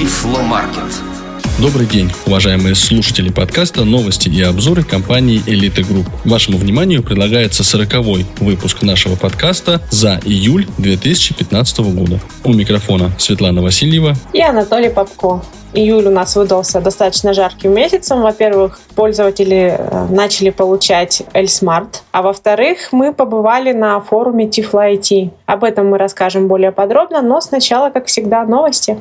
Тифломаркет. Добрый день, уважаемые слушатели подкаста «Новости и обзоры» компании «Элита Групп». Вашему вниманию предлагается сороковой выпуск нашего подкаста за июль 2015 года. У микрофона Светлана Васильева и Анатолий Попко. Июль у нас выдался достаточно жарким месяцем. Во-первых, пользователи э, начали получать ElSmart, а во-вторых, мы побывали на форуме Тифло IT. Об этом мы расскажем более подробно, но сначала, как всегда, новости.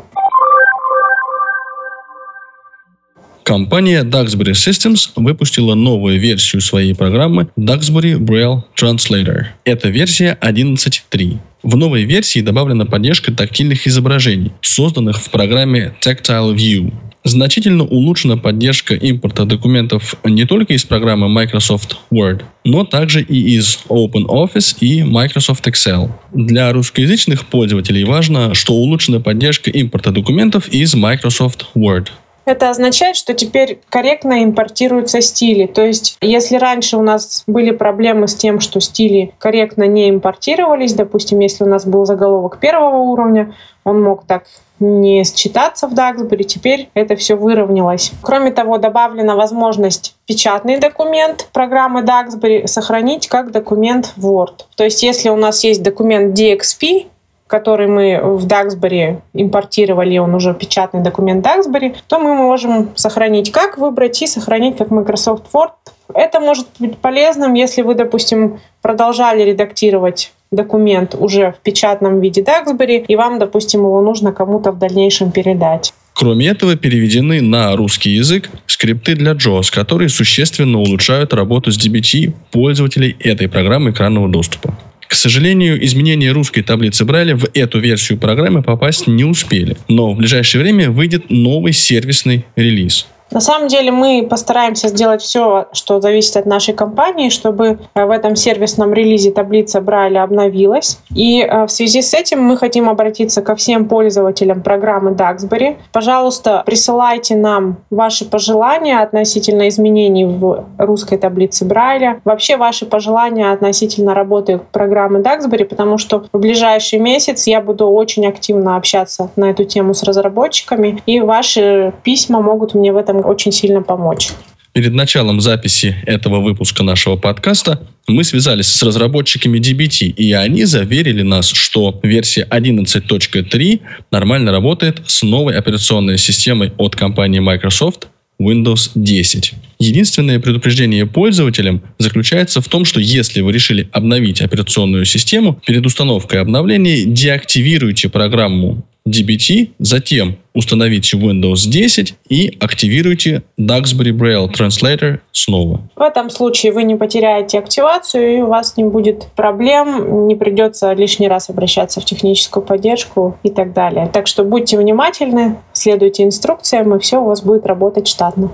Компания Duxbury Systems выпустила новую версию своей программы Duxbury Braille Translator. Это версия 11.3. В новой версии добавлена поддержка тактильных изображений, созданных в программе Tactile View. Значительно улучшена поддержка импорта документов не только из программы Microsoft Word, но также и из OpenOffice и Microsoft Excel. Для русскоязычных пользователей важно, что улучшена поддержка импорта документов из Microsoft Word. Это означает, что теперь корректно импортируются стили. То есть, если раньше у нас были проблемы с тем, что стили корректно не импортировались, допустим, если у нас был заголовок первого уровня, он мог так не считаться в Duxbury, теперь это все выровнялось. Кроме того, добавлена возможность печатный документ программы Duxbury сохранить как документ Word. То есть, если у нас есть документ DXP, который мы в Duxbury импортировали, он уже печатный документ Duxbury, то мы можем сохранить как выбрать и сохранить как Microsoft Word. Это может быть полезным, если вы, допустим, продолжали редактировать документ уже в печатном виде Duxbury, и вам, допустим, его нужно кому-то в дальнейшем передать. Кроме этого, переведены на русский язык скрипты для JAWS, которые существенно улучшают работу с DBT пользователей этой программы экранного доступа. К сожалению, изменения русской таблицы Брайля в эту версию программы попасть не успели, но в ближайшее время выйдет новый сервисный релиз. На самом деле мы постараемся сделать все, что зависит от нашей компании, чтобы э, в этом сервисном релизе таблица Брайля обновилась. И э, в связи с этим мы хотим обратиться ко всем пользователям программы Duxbury. Пожалуйста, присылайте нам ваши пожелания относительно изменений в русской таблице Брайля. Вообще ваши пожелания относительно работы программы Duxbury, потому что в ближайший месяц я буду очень активно общаться на эту тему с разработчиками, и ваши письма могут мне в этом очень сильно помочь. Перед началом записи этого выпуска нашего подкаста мы связались с разработчиками DBT, и они заверили нас, что версия 11.3 нормально работает с новой операционной системой от компании Microsoft Windows 10. Единственное предупреждение пользователям заключается в том, что если вы решили обновить операционную систему, перед установкой обновления деактивируйте программу DBT, затем установите Windows 10 и активируйте Duxbury Braille Translator снова. В этом случае вы не потеряете активацию и у вас не будет проблем, не придется лишний раз обращаться в техническую поддержку и так далее. Так что будьте внимательны, следуйте инструкциям и все у вас будет работать штатно.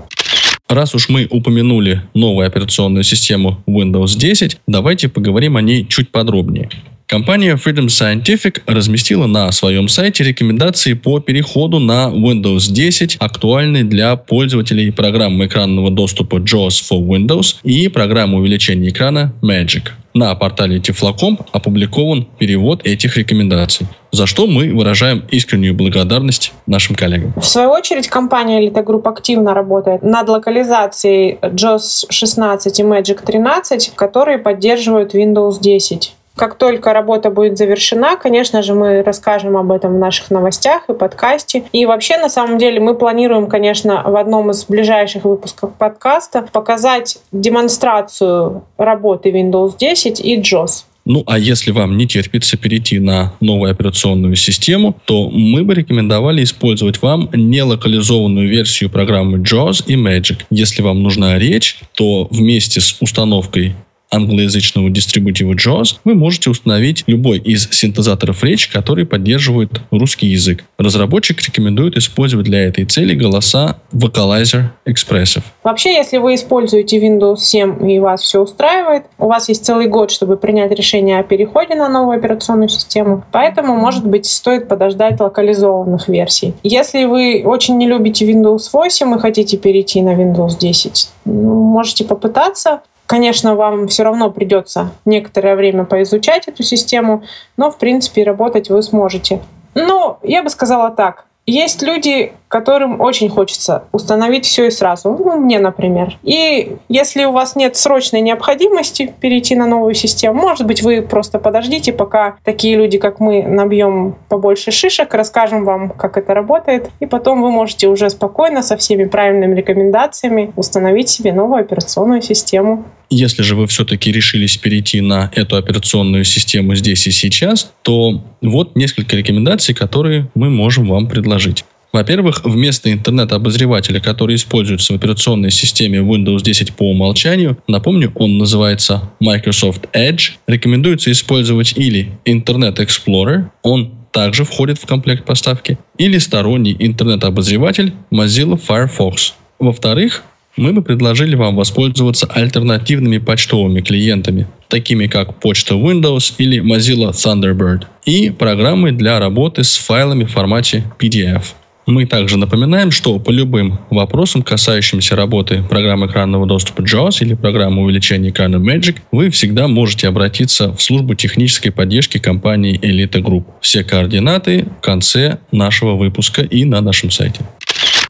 Раз уж мы упомянули новую операционную систему Windows 10, давайте поговорим о ней чуть подробнее. Компания Freedom Scientific разместила на своем сайте рекомендации по переходу на Windows 10, актуальные для пользователей программы экранного доступа JAWS for Windows и программы увеличения экрана Magic. На портале Tiflocom опубликован перевод этих рекомендаций, за что мы выражаем искреннюю благодарность нашим коллегам. В свою очередь, компания Elite Group активно работает над локализацией JAWS 16 и Magic 13, которые поддерживают Windows 10. Как только работа будет завершена, конечно же, мы расскажем об этом в наших новостях и подкасте. И вообще, на самом деле, мы планируем, конечно, в одном из ближайших выпусков подкаста показать демонстрацию работы Windows 10 и JOS. Ну, а если вам не терпится перейти на новую операционную систему, то мы бы рекомендовали использовать вам нелокализованную версию программы JAWS и Magic. Если вам нужна речь, то вместе с установкой англоязычного дистрибутива JAWS, вы можете установить любой из синтезаторов речи, которые поддерживают русский язык. Разработчик рекомендует использовать для этой цели голоса Vocalizer Expressive. Вообще, если вы используете Windows 7 и вас все устраивает, у вас есть целый год, чтобы принять решение о переходе на новую операционную систему, поэтому, может быть, стоит подождать локализованных версий. Если вы очень не любите Windows 8 и хотите перейти на Windows 10, можете попытаться. Конечно, вам все равно придется некоторое время поизучать эту систему, но, в принципе, работать вы сможете. Ну, я бы сказала так. Есть люди, которым очень хочется установить все и сразу. Ну, мне, например. И если у вас нет срочной необходимости перейти на новую систему, может быть, вы просто подождите, пока такие люди, как мы, набьем побольше шишек, расскажем вам, как это работает, и потом вы можете уже спокойно со всеми правильными рекомендациями установить себе новую операционную систему. Если же вы все-таки решились перейти на эту операционную систему здесь и сейчас, то вот несколько рекомендаций, которые мы можем вам предложить. Во-первых, вместо интернет-обозревателя, который используется в операционной системе Windows 10 по умолчанию, напомню, он называется Microsoft Edge, рекомендуется использовать или Internet Explorer, он также входит в комплект поставки, или сторонний интернет-обозреватель Mozilla Firefox. Во-вторых, мы бы предложили вам воспользоваться альтернативными почтовыми клиентами, такими как почта Windows или Mozilla Thunderbird, и программой для работы с файлами в формате PDF. Мы также напоминаем, что по любым вопросам, касающимся работы программы экранного доступа JAWS или программы увеличения экрана Magic, вы всегда можете обратиться в службу технической поддержки компании Elite Group. Все координаты в конце нашего выпуска и на нашем сайте.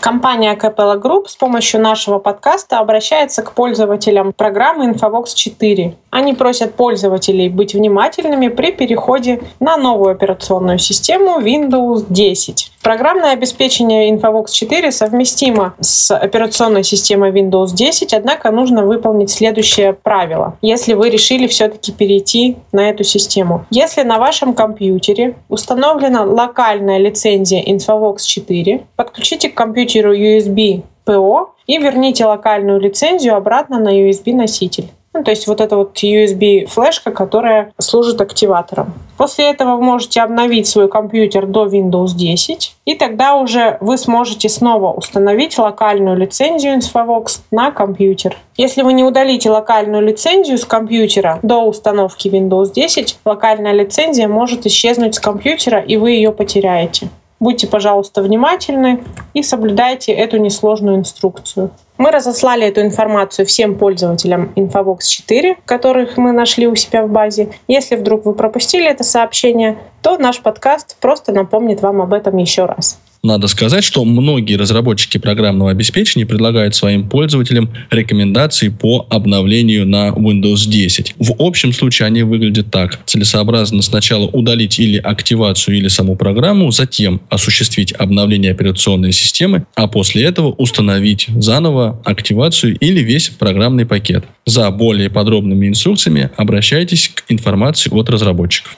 Компания Capella Group с помощью нашего подкаста обращается к пользователям программы InfoVox 4. Они просят пользователей быть внимательными при переходе на новую операционную систему Windows 10. Программное обеспечение InfoVox 4 совместимо с операционной системой Windows 10, однако нужно выполнить следующее правило, если вы решили все-таки перейти на эту систему. Если на вашем компьютере установлена локальная лицензия InfoVox 4, подключите к компьютеру USB PO и верните локальную лицензию обратно на USB-носитель. Ну, то есть вот это вот USB-флешка, которая служит активатором. После этого вы можете обновить свой компьютер до Windows 10, и тогда уже вы сможете снова установить локальную лицензию Infovox на компьютер. Если вы не удалите локальную лицензию с компьютера до установки Windows 10, локальная лицензия может исчезнуть с компьютера, и вы ее потеряете. Будьте, пожалуйста, внимательны и соблюдайте эту несложную инструкцию. Мы разослали эту информацию всем пользователям Infobox 4, которых мы нашли у себя в базе. Если вдруг вы пропустили это сообщение, то наш подкаст просто напомнит вам об этом еще раз. Надо сказать, что многие разработчики программного обеспечения предлагают своим пользователям рекомендации по обновлению на Windows 10. В общем случае они выглядят так. Целесообразно сначала удалить или активацию, или саму программу, затем осуществить обновление операционной системы, а после этого установить заново активацию или весь программный пакет. За более подробными инструкциями обращайтесь к информации от разработчиков.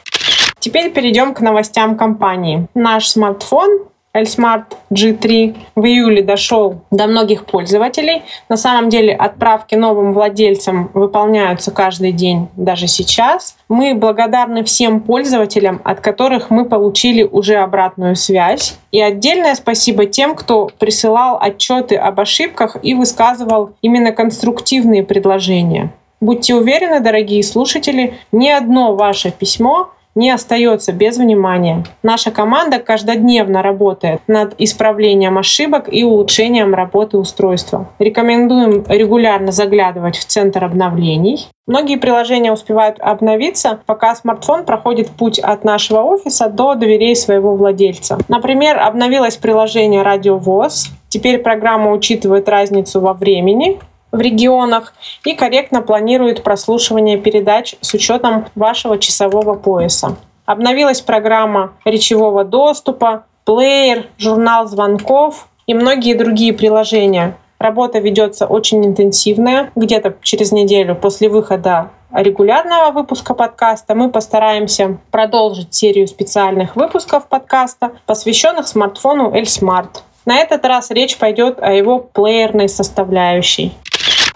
Теперь перейдем к новостям компании. Наш смартфон L-Smart G3 в июле дошел до многих пользователей. На самом деле отправки новым владельцам выполняются каждый день, даже сейчас. Мы благодарны всем пользователям, от которых мы получили уже обратную связь. И отдельное спасибо тем, кто присылал отчеты об ошибках и высказывал именно конструктивные предложения. Будьте уверены, дорогие слушатели, ни одно ваше письмо не остается без внимания. Наша команда каждодневно работает над исправлением ошибок и улучшением работы устройства. Рекомендуем регулярно заглядывать в центр обновлений. Многие приложения успевают обновиться, пока смартфон проходит путь от нашего офиса до дверей своего владельца. Например, обновилось приложение «Радиовоз». Теперь программа учитывает разницу во времени, в регионах и корректно планирует прослушивание передач с учетом вашего часового пояса. Обновилась программа речевого доступа, плеер, журнал звонков и многие другие приложения. Работа ведется очень интенсивная. Где-то через неделю после выхода регулярного выпуска подкаста мы постараемся продолжить серию специальных выпусков подкаста, посвященных смартфону L-Smart. На этот раз речь пойдет о его плеерной составляющей.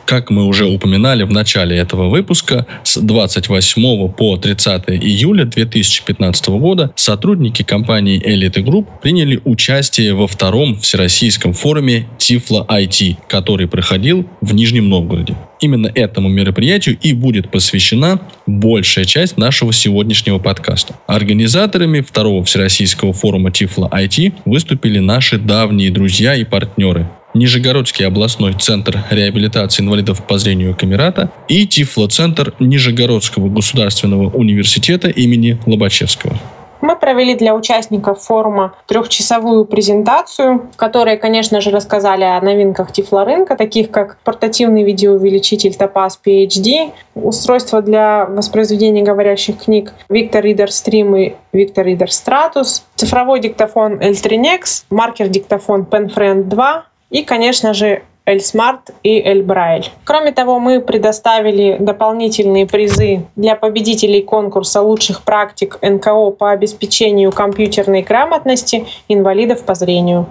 Как мы уже упоминали в начале этого выпуска, с 28 по 30 июля 2015 года сотрудники компании Elite Group приняли участие во втором всероссийском форуме Тифло IT, который проходил в Нижнем Новгороде. Именно этому мероприятию и будет посвящена большая часть нашего сегодняшнего подкаста. Организаторами второго всероссийского форума Тифло IT выступили наши давние друзья и партнеры Нижегородский областной центр реабилитации инвалидов по зрению Камерата и Тифло-центр Нижегородского государственного университета имени Лобачевского. Мы провели для участников форума трехчасовую презентацию, в которой, конечно же, рассказали о новинках тифлорынка, таких как портативный видеоувеличитель Topaz PhD, устройство для воспроизведения говорящих книг Victor Reader Stream и Victor Reader Stratus, цифровой диктофон L3Nex, маркер-диктофон PenFriend 2 и, конечно же, Эльсмарт и Эльбрайль. Кроме того, мы предоставили дополнительные призы для победителей конкурса лучших практик НКО по обеспечению компьютерной грамотности инвалидов по зрению.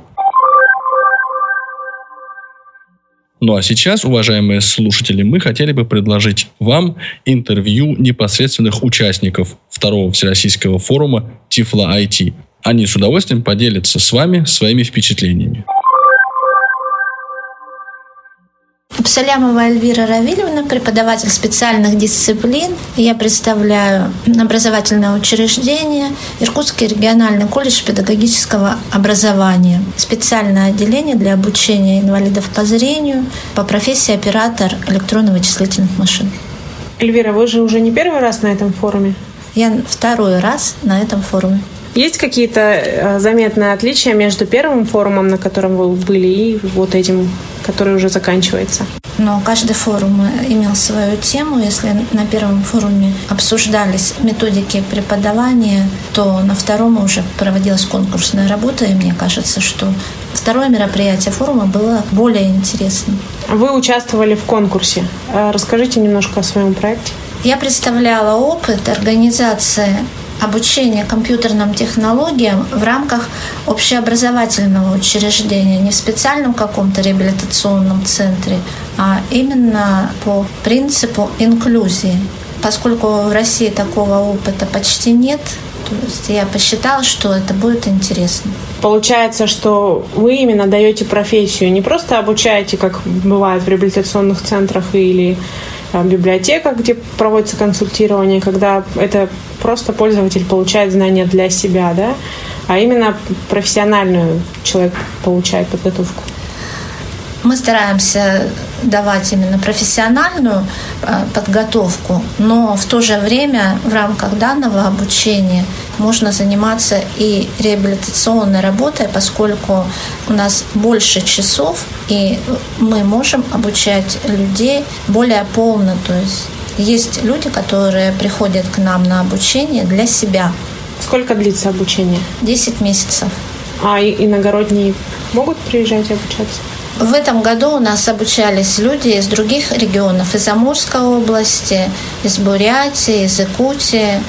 Ну а сейчас, уважаемые слушатели, мы хотели бы предложить вам интервью непосредственных участников второго Всероссийского форума Тифла IT. Они с удовольствием поделятся с вами своими впечатлениями. Псалямова Эльвира Равильевна, преподаватель специальных дисциплин. Я представляю образовательное учреждение Иркутский региональный колледж педагогического образования. Специальное отделение для обучения инвалидов по зрению по профессии оператор электронно-вычислительных машин. Эльвира, вы же уже не первый раз на этом форуме? Я второй раз на этом форуме. Есть какие-то э, заметные отличия между первым форумом, на котором вы были, и вот этим, который уже заканчивается? Но каждый форум имел свою тему. Если на первом форуме обсуждались методики преподавания, то на втором уже проводилась конкурсная работа, и мне кажется, что второе мероприятие форума было более интересным. Вы участвовали в конкурсе. Э, расскажите немножко о своем проекте. Я представляла опыт организации обучение компьютерным технологиям в рамках общеобразовательного учреждения, не в специальном каком-то реабилитационном центре, а именно по принципу инклюзии. Поскольку в России такого опыта почти нет, то есть я посчитала, что это будет интересно. Получается, что вы именно даете профессию, не просто обучаете, как бывает в реабилитационных центрах или библиотеках, где проводится консультирование, когда это просто пользователь получает знания для себя, да, а именно профессиональную человек получает подготовку. Мы стараемся давать именно профессиональную э, подготовку, но в то же время в рамках данного обучения можно заниматься и реабилитационной работой, поскольку у нас больше часов, и мы можем обучать людей более полно, то есть есть люди, которые приходят к нам на обучение для себя. Сколько длится обучение? Десять месяцев. А иногородние могут приезжать и обучаться? В этом году у нас обучались люди из других регионов, из Амурской области, из Бурятии, из Якутии.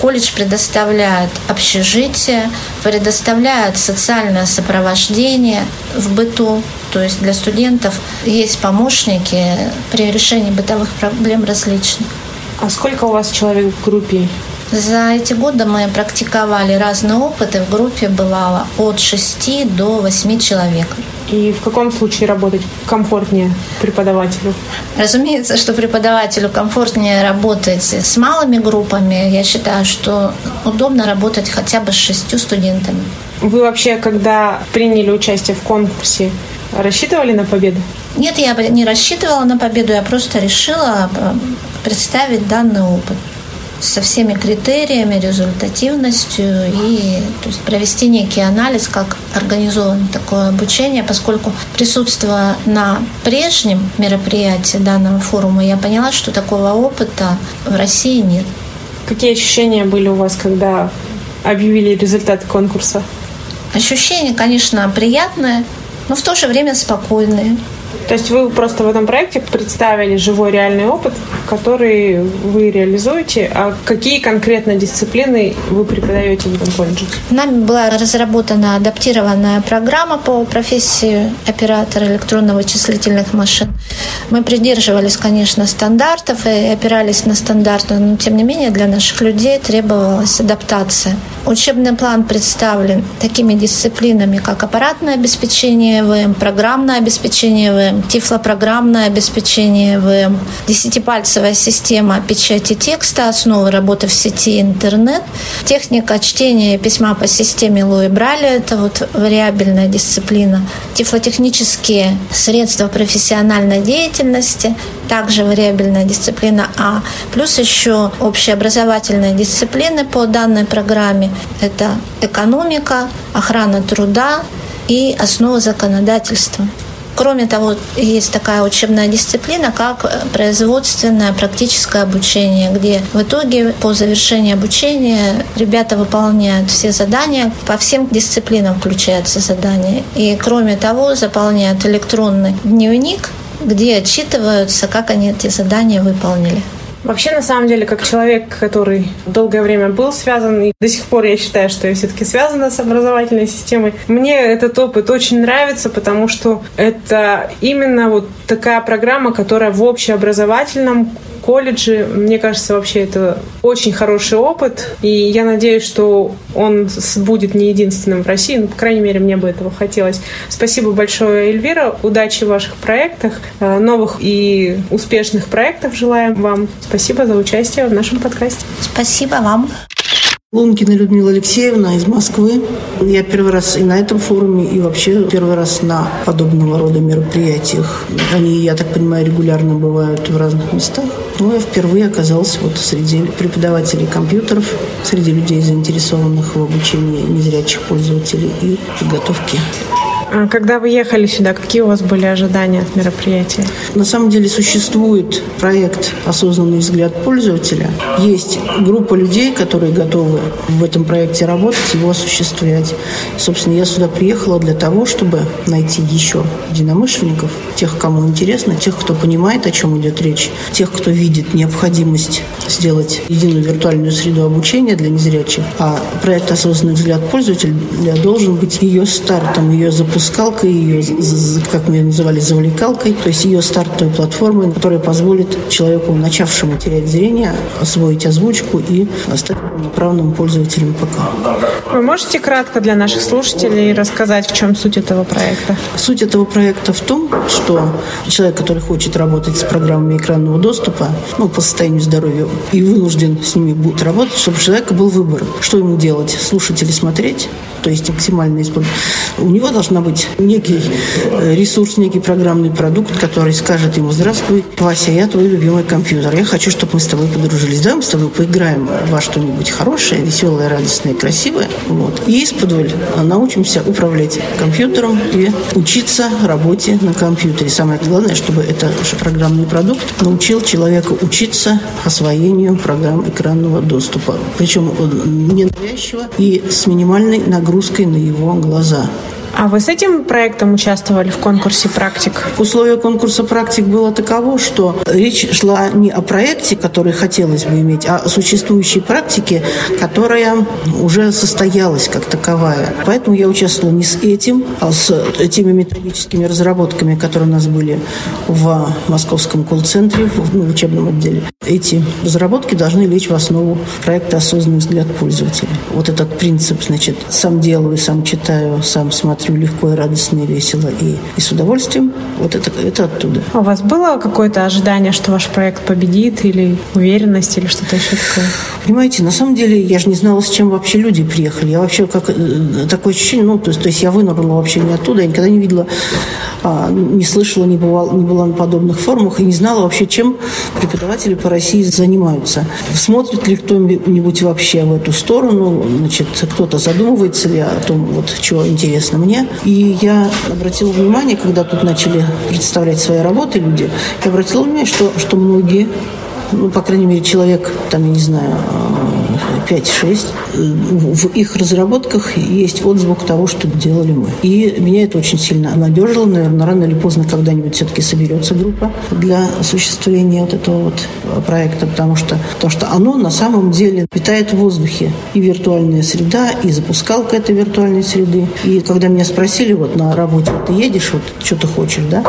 Колледж предоставляет общежитие, предоставляет социальное сопровождение в быту. То есть для студентов есть помощники при решении бытовых проблем различных. А сколько у вас человек в группе? За эти годы мы практиковали разные опыты. В группе бывало от 6 до 8 человек. И в каком случае работать комфортнее преподавателю? Разумеется, что преподавателю комфортнее работать с малыми группами. Я считаю, что удобно работать хотя бы с шестью студентами. Вы вообще, когда приняли участие в конкурсе, рассчитывали на победу? Нет, я не рассчитывала на победу, я просто решила э, представить данный опыт со всеми критериями, результативностью и то есть, провести некий анализ, как организовано такое обучение, поскольку присутствуя на прежнем мероприятии данного форума, я поняла, что такого опыта в России нет. Какие ощущения были у вас, когда объявили результаты конкурса? Ощущения, конечно, приятные, но в то же время спокойные. То есть вы просто в этом проекте представили живой реальный опыт, который вы реализуете. А какие конкретно дисциплины вы преподаете в этом колледже? Нами была разработана адаптированная программа по профессии оператора электронно-вычислительных машин. Мы придерживались, конечно, стандартов и опирались на стандарты, но тем не менее для наших людей требовалась адаптация. Учебный план представлен такими дисциплинами, как аппаратное обеспечение ВМ, программное обеспечение ВМ, тифлопрограммное обеспечение ВМ, десятипальцевая система печати текста, основы работы в сети интернет, техника чтения письма по системе Луи Браля, это вот вариабельная дисциплина, тифлотехнические средства профессиональной деятельности, также вариабельная дисциплина А, плюс еще общеобразовательные дисциплины по данной программе. Это экономика, охрана труда и основа законодательства. Кроме того, есть такая учебная дисциплина, как производственное практическое обучение, где в итоге по завершении обучения ребята выполняют все задания, по всем дисциплинам включаются задания. И кроме того, заполняют электронный дневник, где отчитываются, как они эти задания выполнили. Вообще, на самом деле, как человек, который долгое время был связан, и до сих пор я считаю, что я все-таки связана с образовательной системой, мне этот опыт очень нравится, потому что это именно вот такая программа, которая в общеобразовательном колледже. Мне кажется, вообще это очень хороший опыт, и я надеюсь, что он будет не единственным в России, ну, по крайней мере, мне бы этого хотелось. Спасибо большое, Эльвира, удачи в ваших проектах, э, новых и успешных проектов желаем вам. Спасибо за участие в нашем подкасте. Спасибо вам. Лункина Людмила Алексеевна из Москвы. Я первый раз и на этом форуме, и вообще первый раз на подобного рода мероприятиях. Они, я так понимаю, регулярно бывают в разных местах. Но я впервые оказалась вот среди преподавателей компьютеров, среди людей, заинтересованных в обучении незрячих пользователей и подготовке а когда вы ехали сюда, какие у вас были ожидания от мероприятия? На самом деле существует проект «Осознанный взгляд пользователя». Есть группа людей, которые готовы в этом проекте работать, его осуществлять. Собственно, я сюда приехала для того, чтобы найти еще единомышленников, тех, кому интересно, тех, кто понимает, о чем идет речь, тех, кто видит необходимость сделать единую виртуальную среду обучения для незрячих. А проект «Осознанный взгляд пользователя» должен быть ее стартом, ее запуском запускалкой, ее, как мы ее называли, завлекалкой, то есть ее стартовой платформой, которая позволит человеку, начавшему терять зрение, освоить озвучку и стать полноправным пользователем ПК. Вы можете кратко для наших слушателей рассказать, в чем суть этого проекта? Суть этого проекта в том, что человек, который хочет работать с программами экранного доступа, ну, по состоянию здоровья, и вынужден с ними будет работать, чтобы у человека был выбор, что ему делать, слушать или смотреть, то есть максимально использовать. У него должна быть некий э, ресурс, некий программный продукт, который скажет ему, здравствуй, Вася, я твой любимый компьютер, я хочу, чтобы мы с тобой подружились, давай мы с тобой поиграем во что-нибудь хорошее, веселое, радостное, красивое, вот. И из-под научимся управлять компьютером и учиться работе на компьютере. Самое главное, чтобы этот программный продукт научил человека учиться освоению программ экранного доступа. Причем ненавязчиво и с минимальной нагрузкой на его глаза. А вы с этим проектом участвовали в конкурсе практик? Условие конкурса практик было таково, что речь шла не о проекте, который хотелось бы иметь, а о существующей практике, которая уже состоялась как таковая. Поэтому я участвовала не с этим, а с теми методическими разработками, которые у нас были в московском колл-центре, в, ну, учебном отделе. Эти разработки должны лечь в основу проекта «Осознанный взгляд пользователя». Вот этот принцип, значит, сам делаю, сам читаю, сам смотрю, смотрю легко и радостно, и весело, и, и с удовольствием. Вот это, это оттуда. А у вас было какое-то ожидание, что ваш проект победит, или уверенность, или что-то еще такое? Понимаете, на самом деле я же не знала, с чем вообще люди приехали. Я вообще как э, такое ощущение, ну, то есть, то есть я вынырнула вообще не оттуда, я никогда не видела, а, не слышала, не, бывала, не была на подобных форумах и не знала вообще, чем преподаватели по России занимаются. Смотрит ли кто-нибудь вообще в эту сторону, значит, кто-то задумывается ли о том, вот, что интересно мне, мне. И я обратила внимание, когда тут начали представлять свои работы люди, я обратила внимание, что, что многие ну, по крайней мере, человек, там, я не знаю, 5-6, в их разработках есть отзвук того, что делали мы. И меня это очень сильно обнадежило. Наверное, рано или поздно когда-нибудь все-таки соберется группа для осуществления вот этого вот проекта, потому что, потому что оно на самом деле питает в воздухе и виртуальная среда, и запускалка этой виртуальной среды. И когда меня спросили вот на работе, вот ты едешь, вот что ты хочешь, да,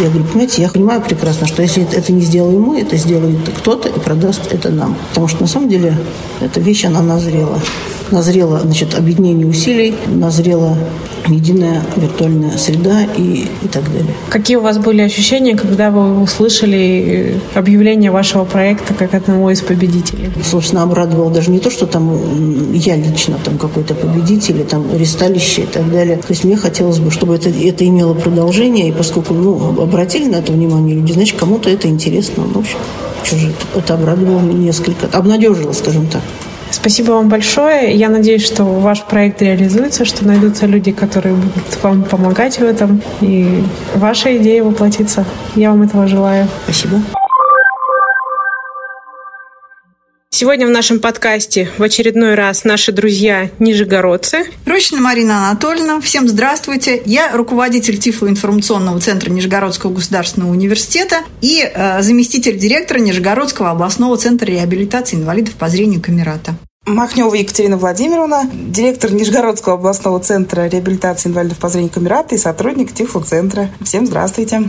я говорю, понимаете, я понимаю прекрасно, что если это не сделаем мы, это сделает кто-то и продаст это нам. Потому что на самом деле эта вещь, она назрела. Назрело, значит, объединение усилий, назрело единая виртуальная среда и, и так далее. Какие у вас были ощущения, когда вы услышали объявление вашего проекта как одного из победителей? Собственно, обрадовало даже не то, что там я лично там какой-то победитель, или там ресталище и так далее. То есть мне хотелось бы, чтобы это, это имело продолжение, и поскольку ну, обратили на это внимание люди, значит, кому-то это интересно. Ну, в общем, что же, это обрадовало несколько, обнадежило, скажем так. Спасибо вам большое. Я надеюсь, что ваш проект реализуется, что найдутся люди, которые будут вам помогать в этом, и ваша идея воплотится. Я вам этого желаю. Спасибо. Сегодня в нашем подкасте в очередной раз наши друзья нижегородцы. Рощина Марина Анатольевна. Всем здравствуйте. Я руководитель Тифлоинформационного центра Нижегородского государственного университета и э, заместитель директора Нижегородского областного центра реабилитации инвалидов по зрению Камерата. Махнева Екатерина Владимировна, директор Нижегородского областного центра реабилитации инвалидов по зрению Камерата и сотрудник Тифлоцентра. Всем здравствуйте.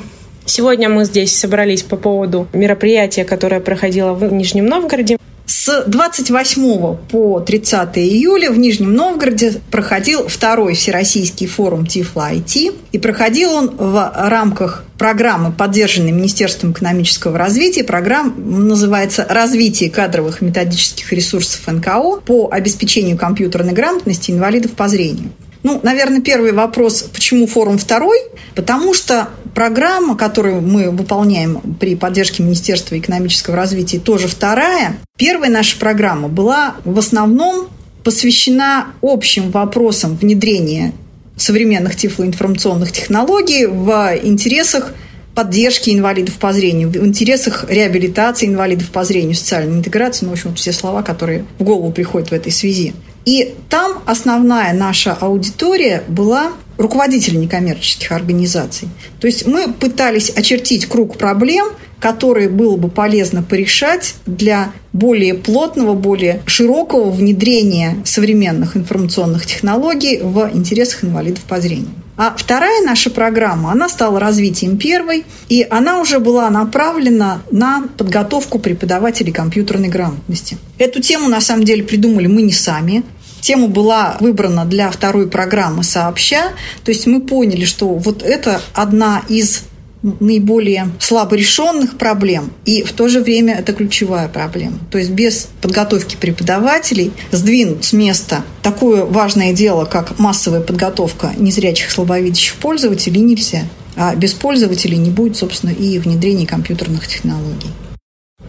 Сегодня мы здесь собрались по поводу мероприятия, которое проходило в Нижнем Новгороде. С 28 по 30 июля в Нижнем Новгороде проходил второй Всероссийский форум Тифла IT. И проходил он в рамках программы, поддержанной Министерством экономического развития. Программа называется «Развитие кадровых методических ресурсов НКО по обеспечению компьютерной грамотности инвалидов по зрению». Ну, наверное, первый вопрос, почему форум второй? Потому что программа, которую мы выполняем при поддержке Министерства экономического развития, тоже вторая. Первая наша программа была в основном посвящена общим вопросам внедрения современных тифлоинформационных технологий в интересах поддержки инвалидов по зрению, в интересах реабилитации инвалидов по зрению, социальной интеграции, ну, в общем, все слова, которые в голову приходят в этой связи. И там основная наша аудитория была руководители некоммерческих организаций. То есть мы пытались очертить круг проблем, которые было бы полезно порешать для более плотного, более широкого внедрения современных информационных технологий в интересах инвалидов по зрению. А вторая наша программа, она стала развитием первой, и она уже была направлена на подготовку преподавателей компьютерной грамотности. Эту тему, на самом деле, придумали мы не сами. Тема была выбрана для второй программы сообща. То есть мы поняли, что вот это одна из наиболее слабо решенных проблем, и в то же время это ключевая проблема. То есть без подготовки преподавателей сдвинуть с места такое важное дело, как массовая подготовка незрячих слабовидящих пользователей нельзя. А без пользователей не будет, собственно, и внедрения компьютерных технологий.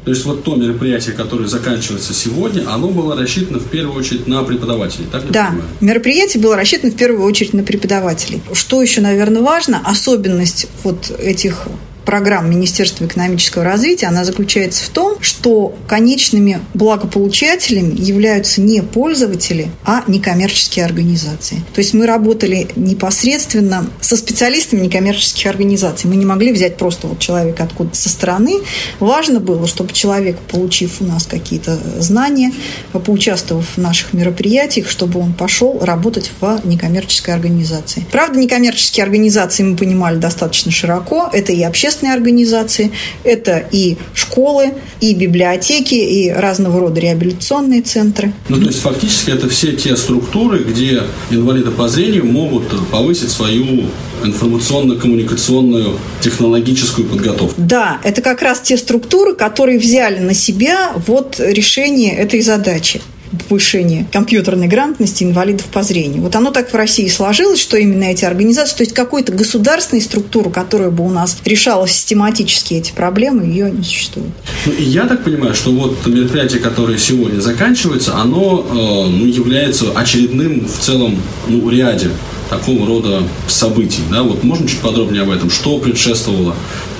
То есть вот то мероприятие, которое заканчивается сегодня, оно было рассчитано в первую очередь на преподавателей, так я да, понимаю? мероприятие было рассчитано в первую очередь на преподавателей. Что еще, наверное, важно, особенность вот этих программ Министерства экономического развития, она заключается в том, что конечными благополучателями являются не пользователи, а некоммерческие организации. То есть мы работали непосредственно со специалистами некоммерческих организаций. Мы не могли взять просто вот человека откуда со стороны. Важно было, чтобы человек, получив у нас какие-то знания, поучаствовав в наших мероприятиях, чтобы он пошел работать в некоммерческой организации. Правда, некоммерческие организации мы понимали достаточно широко. Это и общественные общественные организации, это и школы, и библиотеки, и разного рода реабилитационные центры. Ну, то есть, фактически, это все те структуры, где инвалиды по зрению могут повысить свою информационно-коммуникационную технологическую подготовку. Да, это как раз те структуры, которые взяли на себя вот решение этой задачи повышения компьютерной грамотности инвалидов по зрению. Вот оно так в России сложилось, что именно эти организации, то есть какой-то государственной структуры, которая бы у нас решала систематически эти проблемы, ее не существует. Ну, и я так понимаю, что вот мероприятие, которое сегодня заканчивается, оно э, ну, является очередным в целом ну, ряде такого рода событий. Да? Вот можно чуть подробнее об этом? Что предшествовало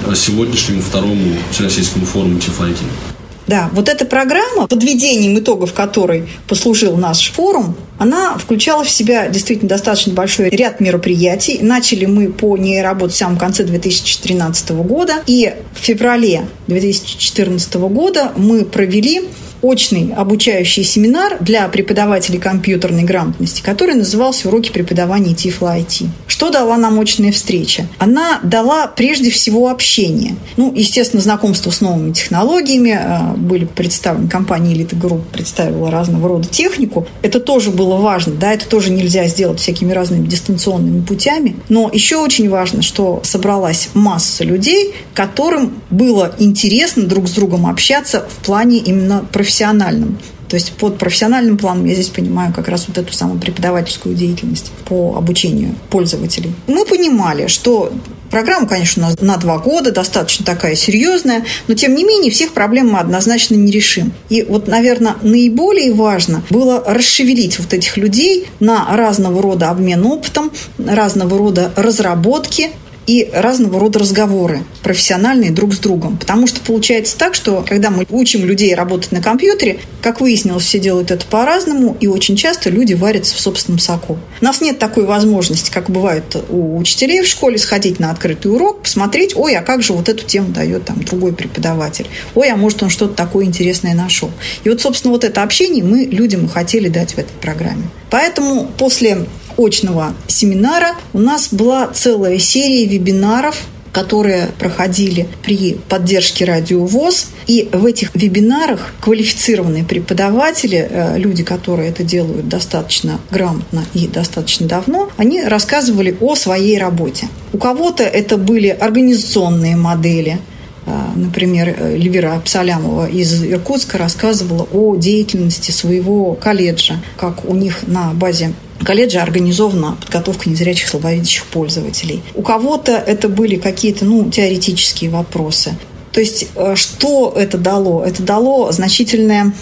э, сегодняшнему второму Всероссийскому форуму ТИФ-IT? Да, вот эта программа, подведением итогов которой послужил наш форум, она включала в себя действительно достаточно большой ряд мероприятий. Начали мы по ней работать в самом конце 2013 года. И в феврале 2014 года мы провели очный обучающий семинар для преподавателей компьютерной грамотности, который назывался «Уроки преподавания Тифло IT». Что дала нам очная встреча? Она дала прежде всего общение. Ну, естественно, знакомство с новыми технологиями. А, были представлены компании «Элита Групп», представила разного рода технику. Это тоже было важно, да, это тоже нельзя сделать всякими разными дистанционными путями. Но еще очень важно, что собралась масса людей, которым было интересно друг с другом общаться в плане именно профессиональном. То есть под профессиональным планом я здесь понимаю как раз вот эту самую преподавательскую деятельность по обучению пользователей. Мы понимали, что Программа, конечно, на два года, достаточно такая серьезная, но тем не менее всех проблем мы однозначно не решим. И вот, наверное, наиболее важно было расшевелить вот этих людей на разного рода обмен опытом, разного рода разработки, и разного рода разговоры профессиональные друг с другом. Потому что получается так, что когда мы учим людей работать на компьютере, как выяснилось, все делают это по-разному, и очень часто люди варятся в собственном соку. У нас нет такой возможности, как бывает у учителей в школе, сходить на открытый урок, посмотреть, ой, а как же вот эту тему дает там другой преподаватель, ой, а может он что-то такое интересное нашел. И вот, собственно, вот это общение мы людям и хотели дать в этой программе. Поэтому после очного семинара у нас была целая серия вебинаров, которые проходили при поддержке Радио ВОЗ. И в этих вебинарах квалифицированные преподаватели, э, люди, которые это делают достаточно грамотно и достаточно давно, они рассказывали о своей работе. У кого-то это были организационные модели, э, Например, Эльвира Псалямова из Иркутска рассказывала о деятельности своего колледжа, как у них на базе колледже организована подготовка незрячих слабовидящих пользователей. У кого-то это были какие-то ну, теоретические вопросы. То есть э, что это дало? Это дало значительное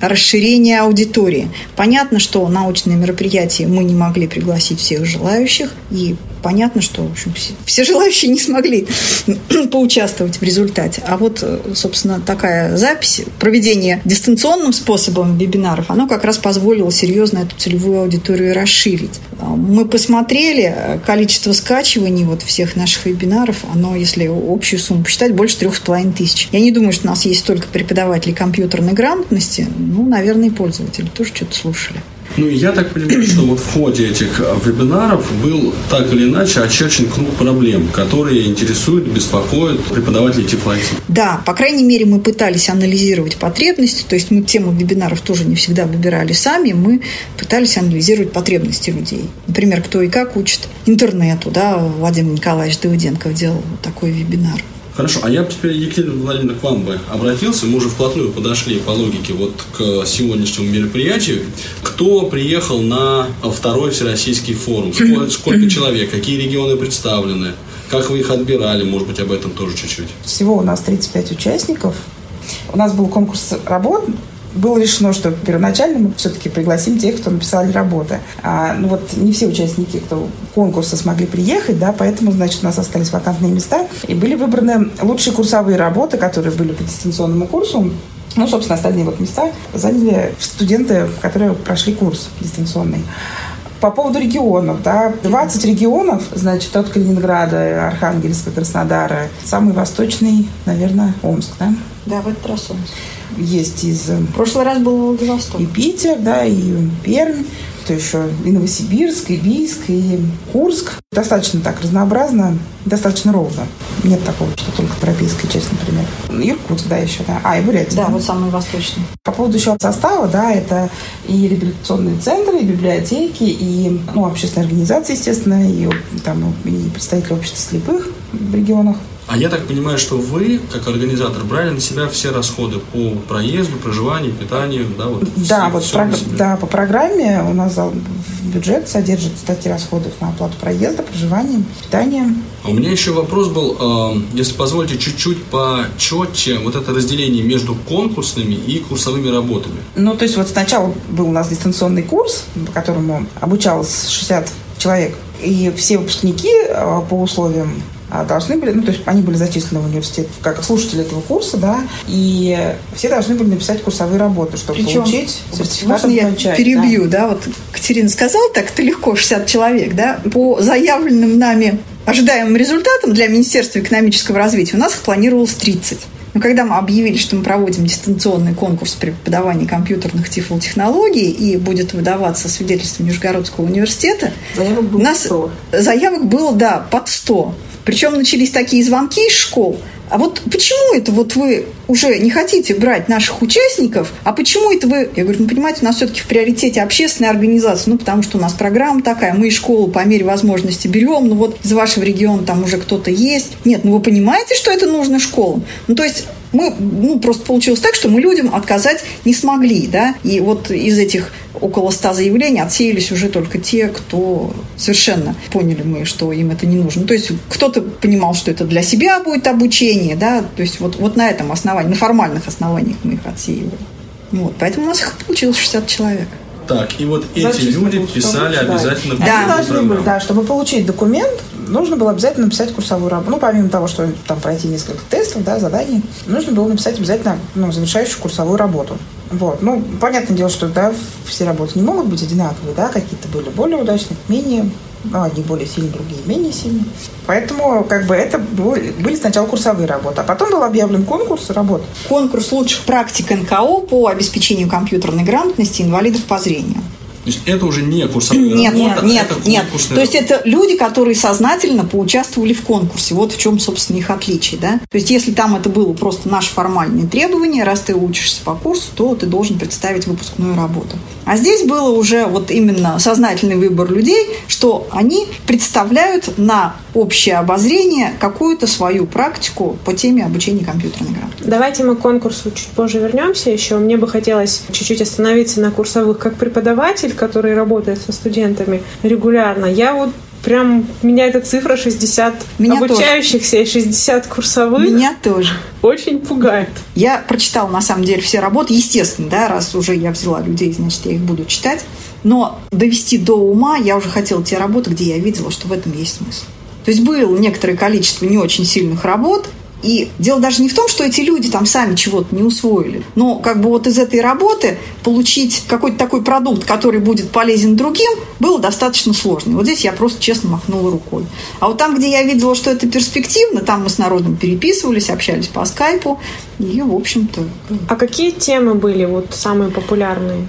расширение аудитории. Понятно, что научные мероприятия мы не могли пригласить всех желающих, и понятно, что в общем, все, желающие не смогли поучаствовать в результате. А вот, собственно, такая запись, проведение дистанционным способом вебинаров, оно как раз позволило серьезно эту целевую аудиторию расширить. Мы посмотрели количество скачиваний вот всех наших вебинаров, оно, если общую сумму посчитать, больше трех с половиной тысяч. Я не думаю, что у нас есть только преподаватели компьютерной грамотности, ну, наверное, и пользователи тоже что-то слушали. Ну, я так понимаю, что вот в ходе этих э, вебинаров был так или иначе очерчен круг проблем, которые интересуют, беспокоят преподавателей Тифлайти. Да, по крайней мере, мы пытались анализировать потребности, то есть мы тему вебинаров тоже не всегда выбирали сами, мы пытались анализировать потребности людей. Например, кто и как учит интернету, да, Владимир Николаевич Давыденков делал такой вебинар. Хорошо, а я бы теперь, Екатерина Владимировна, к вам бы обратился. Мы уже вплотную подошли по логике вот к сегодняшнему мероприятию. Кто приехал на второй Всероссийский форум? Сколько, сколько человек? Какие регионы представлены? Как вы их отбирали? Может быть, об этом тоже чуть-чуть. Всего у нас 35 участников. У нас был конкурс работ было решено, что первоначально мы все-таки пригласим тех, кто написали работы. А, ну вот не все участники, кто конкурса смогли приехать, да, поэтому, значит, у нас остались вакантные места. И были выбраны лучшие курсовые работы, которые были по дистанционному курсу. Ну, собственно, остальные вот места заняли студенты, которые прошли курс дистанционный. По поводу регионов, да, 20 регионов, значит, от Калининграда, Архангельска, Краснодара. Самый восточный, наверное, Омск, да? Да, в этот раз Омск есть из... В прошлый раз был Владивосток. И Питер, да, и Пермь, то еще и Новосибирск, и Бийск, и Курск. Достаточно так разнообразно, достаточно ровно. Нет такого, что только тропийская часть, например. Иркутск, да, еще, да. А, и Бурятия. Да, да, вот самый восточный. По поводу еще состава, да, это и реабилитационные центры, и библиотеки, и ну, общественные организации, естественно, и, там, и представители общества слепых в регионах. А я так понимаю, что вы, как организатор, брали на себя все расходы по проезду, проживанию, питанию, да? Вот да, все, вот все прог... да, по программе у нас бюджет содержит статьи расходов на оплату проезда, проживания, питания. А у меня еще вопрос был, э, если позволите, чуть-чуть почетче вот это разделение между конкурсными и курсовыми работами. Ну, то есть вот сначала был у нас дистанционный курс, по которому обучалось 60 человек, и все выпускники э, по условиям а, должны были, ну, то есть они были зачислены в университет как слушатели этого курса, да, и все должны были написать курсовые работы, чтобы Причем, получить сертификат можно я перебью, да. да, вот Катерина сказала так, это легко, 60 человек, да, по заявленным нами ожидаемым результатам для Министерства экономического развития у нас их планировалось 30. Но когда мы объявили, что мы проводим дистанционный конкурс преподавания компьютерных тифлотехнологий и будет выдаваться свидетельство Нижегородского университета, заявок было у нас 100. заявок было, да, под 100. Причем начались такие звонки из школ. А вот почему это вот вы уже не хотите брать наших участников, а почему это вы... Я говорю, ну, понимаете, у нас все-таки в приоритете общественная организация, ну, потому что у нас программа такая, мы из школы по мере возможности берем, ну, вот из вашего региона там уже кто-то есть. Нет, ну, вы понимаете, что это нужно школам? Ну, то есть мы, ну, просто получилось так, что мы людям отказать не смогли, да, и вот из этих около ста заявлений отсеялись уже только те, кто совершенно поняли мы, что им это не нужно. То есть кто-то понимал, что это для себя будет обучение, да, то есть вот, вот на этом основании, на формальных основаниях мы их отсеивали. Вот, поэтому у нас их получилось 60 человек. Так, и вот эти люди писали лучше, обязательно да. Да. Они должны были, программу. да, чтобы получить документ, нужно было обязательно написать курсовую работу. Ну, помимо того, что там пройти несколько тестов, да, заданий, нужно было написать обязательно ну, завершающую курсовую работу. Вот. Ну, понятное дело, что да, все работы не могут быть одинаковые, да, какие-то были более удачные, менее, ну, одни более сильные, другие менее сильные. Поэтому, как бы, это были сначала курсовые работы, а потом был объявлен конкурс работ. Конкурс лучших практик НКО по обеспечению компьютерной грамотности инвалидов по зрению. То есть это уже не курсовая Нет, работа, нет, это нет. конкурсная То есть работа. это люди, которые сознательно поучаствовали в конкурсе. Вот в чем, собственно, их отличие. Да? То есть если там это было просто наше формальное требование, раз ты учишься по курсу, то ты должен представить выпускную работу. А здесь было уже вот именно сознательный выбор людей, что они представляют на общее обозрение какую-то свою практику по теме обучения компьютерной грамотности. Давайте мы к конкурсу чуть позже вернемся еще. Мне бы хотелось чуть-чуть остановиться на курсовых как преподаватель, который работает со студентами регулярно. Я вот прям, меня эта цифра 60 Меня обучающихся и 60 курсовых Меня тоже. очень пугает. Я прочитала, на самом деле, все работы, естественно, да, раз уже я взяла людей, значит, я их буду читать. Но довести до ума я уже хотела те работы, где я видела, что в этом есть смысл. То есть было некоторое количество не очень сильных работ, и дело даже не в том, что эти люди там сами чего-то не усвоили, но как бы вот из этой работы получить какой-то такой продукт, который будет полезен другим, было достаточно сложно. Вот здесь я просто честно махнула рукой. А вот там, где я видела, что это перспективно, там мы с народом переписывались, общались по скайпу, и, в общем-то, А какие темы были вот самые популярные?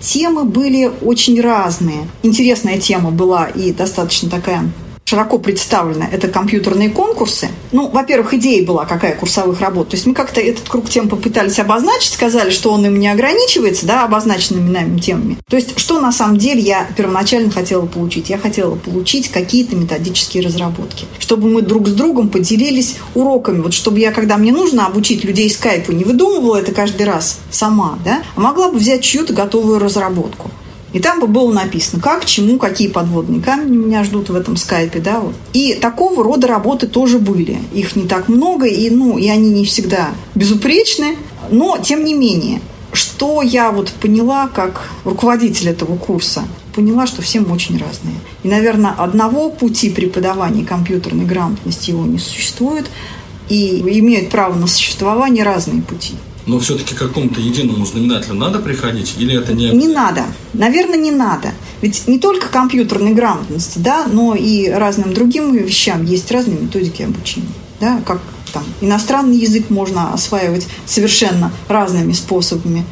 темы были очень разные. Интересная тема была и достаточно такая широко представлена. Это компьютерные конкурсы. Ну, во-первых, идея была какая курсовых работ. То есть мы как-то этот круг тем попытались обозначить, сказали, что он им не ограничивается, да, обозначенными нами темами. То есть что на самом деле я первоначально хотела получить? Я хотела получить какие-то методические разработки, чтобы мы друг с другом поделились уроками. Вот чтобы я, когда мне нужно обучить людей скайпу, не выдумывала это каждый раз сама, да, а могла бы взять чью-то готовую разработку. И там бы было написано, как, чему, какие подводные камни меня ждут в этом скайпе, да, вот. И такого рода работы тоже были. Их не так много, и, ну, и они не всегда безупречны, но, тем не менее, что я вот поняла как руководитель этого курса, поняла, что все мы очень разные. И, наверное, одного пути преподавания компьютерной грамотности его не существует, и имеют право на существование разные пути. Но все-таки к какому-то единому знаменателю надо приходить, или это не... Не надо. Наверное, не надо. Ведь не только компьютерной грамотности, да, но и разным другим вещам есть разные методики обучения. Да, как там иностранный язык можно осваивать совершенно разными способами.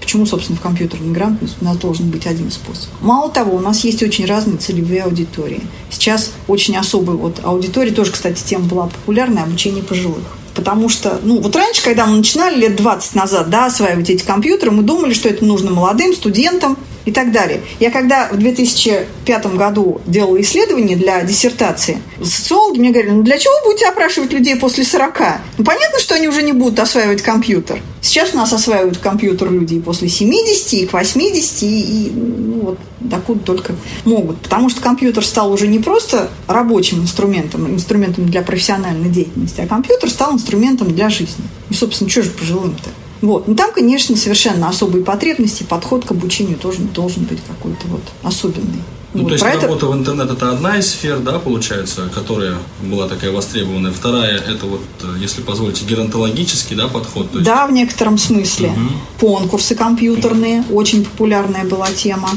Почему, собственно, в компьютерной грамотности у нас должен быть один способ? Мало того, у нас есть очень разные целевые аудитории. Сейчас очень особая вот аудитория, тоже, кстати, тема была популярная, обучение пожилых. Потому что, ну, вот раньше, когда мы начинали лет 20 назад, да, осваивать эти компьютеры, мы думали, что это нужно молодым студентам и так далее. Я когда в 2005 году делала исследование для диссертации, социологи мне говорили, ну для чего вы будете опрашивать людей после 40? Ну, понятно, что они уже не будут осваивать компьютер. Сейчас у нас осваивают компьютер люди и после 70, и к 80, и, ну, вот докуда только могут. Потому что компьютер стал уже не просто рабочим инструментом, инструментом для профессиональной деятельности, а компьютер стал инструментом для жизни. И, собственно, что же пожилым-то? Вот. Но там, конечно, совершенно особые потребности, подход к обучению тоже должен быть какой-то вот особенный. Ну, Вот то есть про это- работа в интернет это одна из сфер, да, получается, которая была такая востребованная. Вторая это вот, э, если позволите, геронтологический, да, подход. Есть Да, в некотором смысле. Мгм. Конкурсы компьютерные, очень популярная была тема.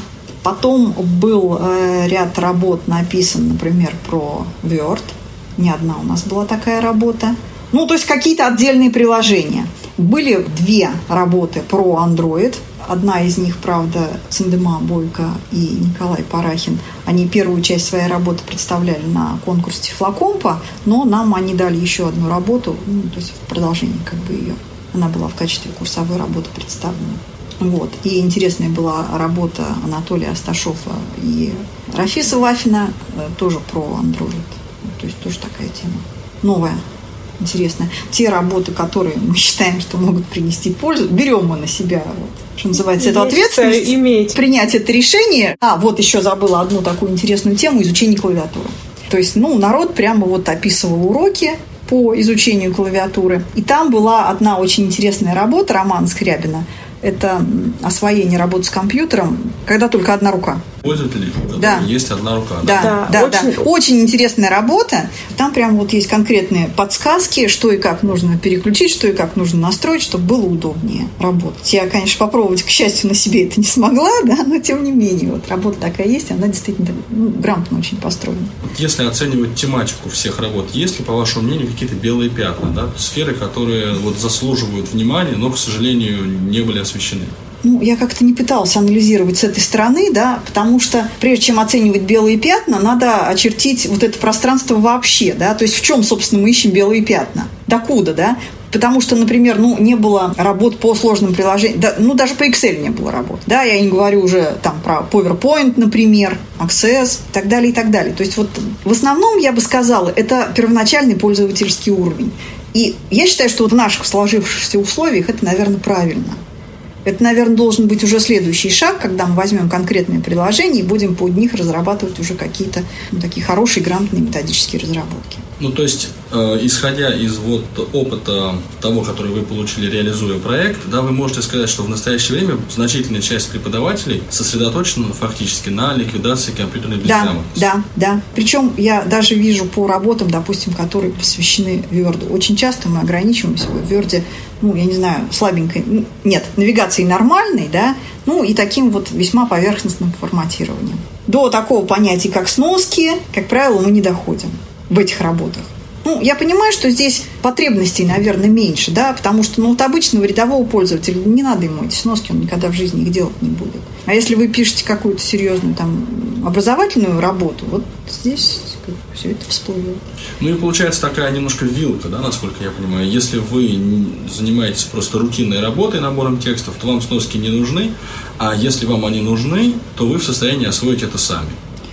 Потом был э, ряд работ написан, например, про Word. Не одна у нас была такая работа. Ну, то есть какие-то отдельные приложения. Были две работы про Android. Одна из них, правда, Циндема Бойко и Николай Парахин. Они первую часть своей работы представляли на конкурсе Тифлокомпа, но нам они дали еще одну работу, ну, то есть в продолжении как бы ее. Она была в качестве курсовой работы представлена. Вот. И интересная была работа Анатолия Асташова и Рафиса Вафина, э, тоже про Android. То есть тоже такая тема. Новая, интересная. Те работы, которые мы считаем, что могут принести пользу, берем мы на себя, вот, что называется, эту ответственность. Иметь. Принять это решение. А, вот еще забыла одну такую интересную тему – изучение клавиатуры. То есть, ну, народ прямо вот описывал уроки, по изучению клавиатуры. И там была одна очень интересная работа Романа Скрябина – это освоение работы с компьютером, когда только одна рука. Пользователей, да. есть одна рука. Да, да, да, очень... да. Очень интересная работа. Там прям вот есть конкретные подсказки, что и как нужно переключить, что и как нужно настроить, чтобы было удобнее работать. Я, конечно, попробовать, к счастью, на себе это не смогла, да, но тем не менее, вот работа такая есть, она действительно ну, грамотно очень построена. Если оценивать тематику всех работ, есть ли, по вашему мнению, какие-то белые пятна, да, сферы, которые вот заслуживают внимания, но, к сожалению, не были освещены? Ну, я как-то не пыталась анализировать с этой стороны, да, потому что прежде чем оценивать белые пятна, надо очертить вот это пространство вообще, да, то есть в чем, собственно, мы ищем белые пятна, докуда, да, Потому что, например, ну, не было работ по сложным приложениям, да, ну, даже по Excel не было работ. Да, я не говорю уже там про PowerPoint, например, Access и так далее, и так далее. То есть вот в основном, я бы сказала, это первоначальный пользовательский уровень. И я считаю, что вот в наших сложившихся условиях это, наверное, правильно. Это, наверное, должен быть уже следующий шаг, когда мы возьмем конкретные приложения и будем под них разрабатывать уже какие-то ну, такие хорошие, грамотные методические разработки. Ну, то есть, э, исходя из вот опыта того, который вы получили, реализуя проект, да, вы можете сказать, что в настоящее время значительная часть преподавателей сосредоточена фактически на ликвидации компьютерной безграмотности. Да, да, да. Причем я даже вижу по работам, допустим, которые посвящены Word. Очень часто мы ограничиваемся в Word, ну, я не знаю, слабенькой, нет, навигацией нормальной, да, ну, и таким вот весьма поверхностным форматированием. До такого понятия, как сноски, как правило, мы не доходим в этих работах. Ну, я понимаю, что здесь потребностей, наверное, меньше, да, потому что, ну, вот обычного рядового пользователя не надо ему эти сноски, он никогда в жизни их делать не будет. А если вы пишете какую-то серьезную там образовательную работу, вот здесь все это всплывет. Ну и получается такая немножко вилка, да, насколько я понимаю. Если вы занимаетесь просто рутинной работой, набором текстов, то вам сноски не нужны, а если вам они нужны, то вы в состоянии освоить это сами.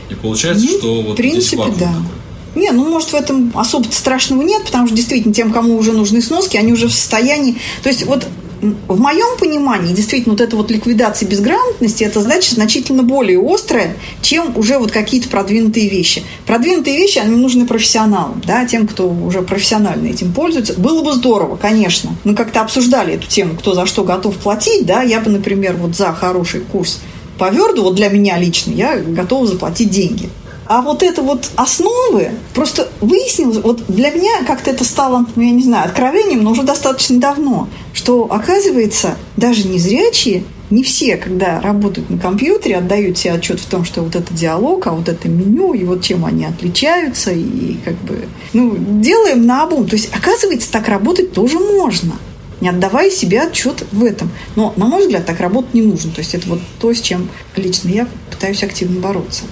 И получается, ну, что вот в принципе, здесь вакуум да. такой. Не, ну, может, в этом особо страшного нет, потому что действительно тем, кому уже нужны сноски, они уже в состоянии... То есть вот в моем понимании, действительно, вот эта вот ликвидация безграмотности, это значит значительно более острая, чем уже вот какие-то продвинутые вещи. Продвинутые вещи, они нужны профессионалам, да, тем, кто уже профессионально этим пользуется. Было бы здорово, конечно. Мы как-то обсуждали эту тему, кто за что готов платить, да, я бы, например, вот за хороший курс по вот для меня лично, я готова заплатить деньги. А вот это вот основы, просто выяснилось, вот для меня как-то это стало, ну, я не знаю, откровением, но уже достаточно давно, что, оказывается, даже незрячие не все, когда работают на компьютере, отдают себе отчет в том, что вот это диалог, а вот это меню, и вот чем они отличаются, и как бы, ну, делаем на обум. То есть, оказывается, так работать тоже можно не отдавая себе отчет в этом. Но, на мой взгляд, так работать не нужно. То есть это вот то, с чем лично я пытаюсь активно бороться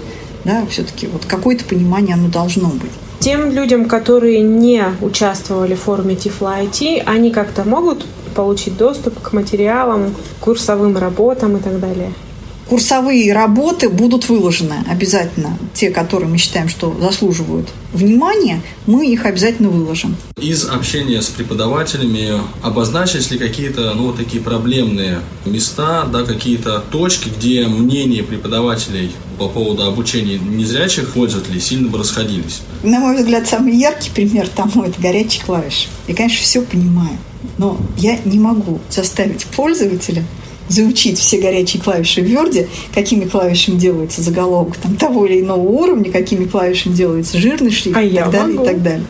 да, все-таки вот какое-то понимание оно должно быть. Тем людям, которые не участвовали в форуме Тифла IT, они как-то могут получить доступ к материалам, курсовым работам и так далее? Курсовые работы будут выложены обязательно. Те, которые мы считаем, что заслуживают внимания, мы их обязательно выложим. Из общения с преподавателями обозначились ли какие-то ну, вот такие проблемные места, да, какие-то точки, где мнения преподавателей по поводу обучения незрячих пользователей сильно бы расходились? На мой взгляд, самый яркий пример тому – это горячие клавиши. Я, конечно, все понимаю, но я не могу заставить пользователя заучить все горячие клавиши в Word, какими клавишами делается заголовок там, того или иного уровня, какими клавишами делается жирный шрифт а и так далее, могу. и так далее.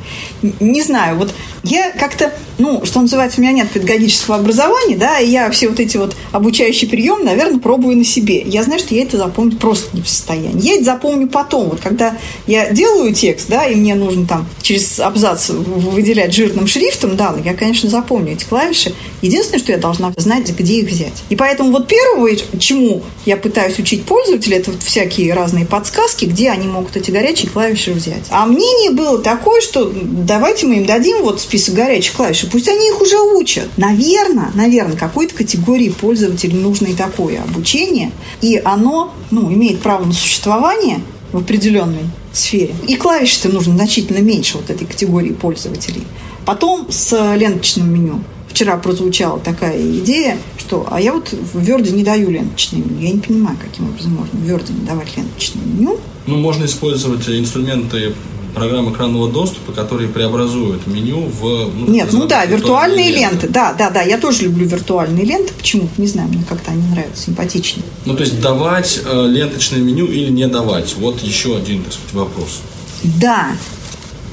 Не знаю, вот я как-то, ну, что называется, у меня нет педагогического образования, да, и я все вот эти вот обучающие приемы, наверное, пробую на себе. Я знаю, что я это запомнить просто не в состоянии. Я это запомню потом. Вот когда я делаю текст, да, и мне нужно там через абзац выделять жирным шрифтом, да, я, конечно, запомню эти клавиши. Единственное, что я должна знать, где их взять. И поэтому вот первое, чему я пытаюсь учить пользователя, это вот всякие разные подсказки, где они могут эти горячие клавиши взять. А мнение было такое, что давайте мы им дадим вот список горячих клавиш, пусть они их уже учат. Наверное, наверное, какой-то категории пользователей нужно и такое обучение, и оно ну, имеет право на существование в определенной сфере. И клавиши-то нужно значительно меньше вот этой категории пользователей. Потом с ленточным меню. Вчера прозвучала такая идея, что а я вот в Word не даю ленточное меню. Я не понимаю, каким образом можно в Word не давать ленточное меню. Ну, можно использовать инструменты программ экранного доступа, которые преобразуют меню в... Ну, Нет, ну да, виртуальные ленты. ленты. Да, да, да, я тоже люблю виртуальные ленты. Почему? Не знаю, мне как-то они нравятся, симпатичнее. Ну, то есть давать э, ленточное меню или не давать? Вот еще один, так сказать, вопрос. Да,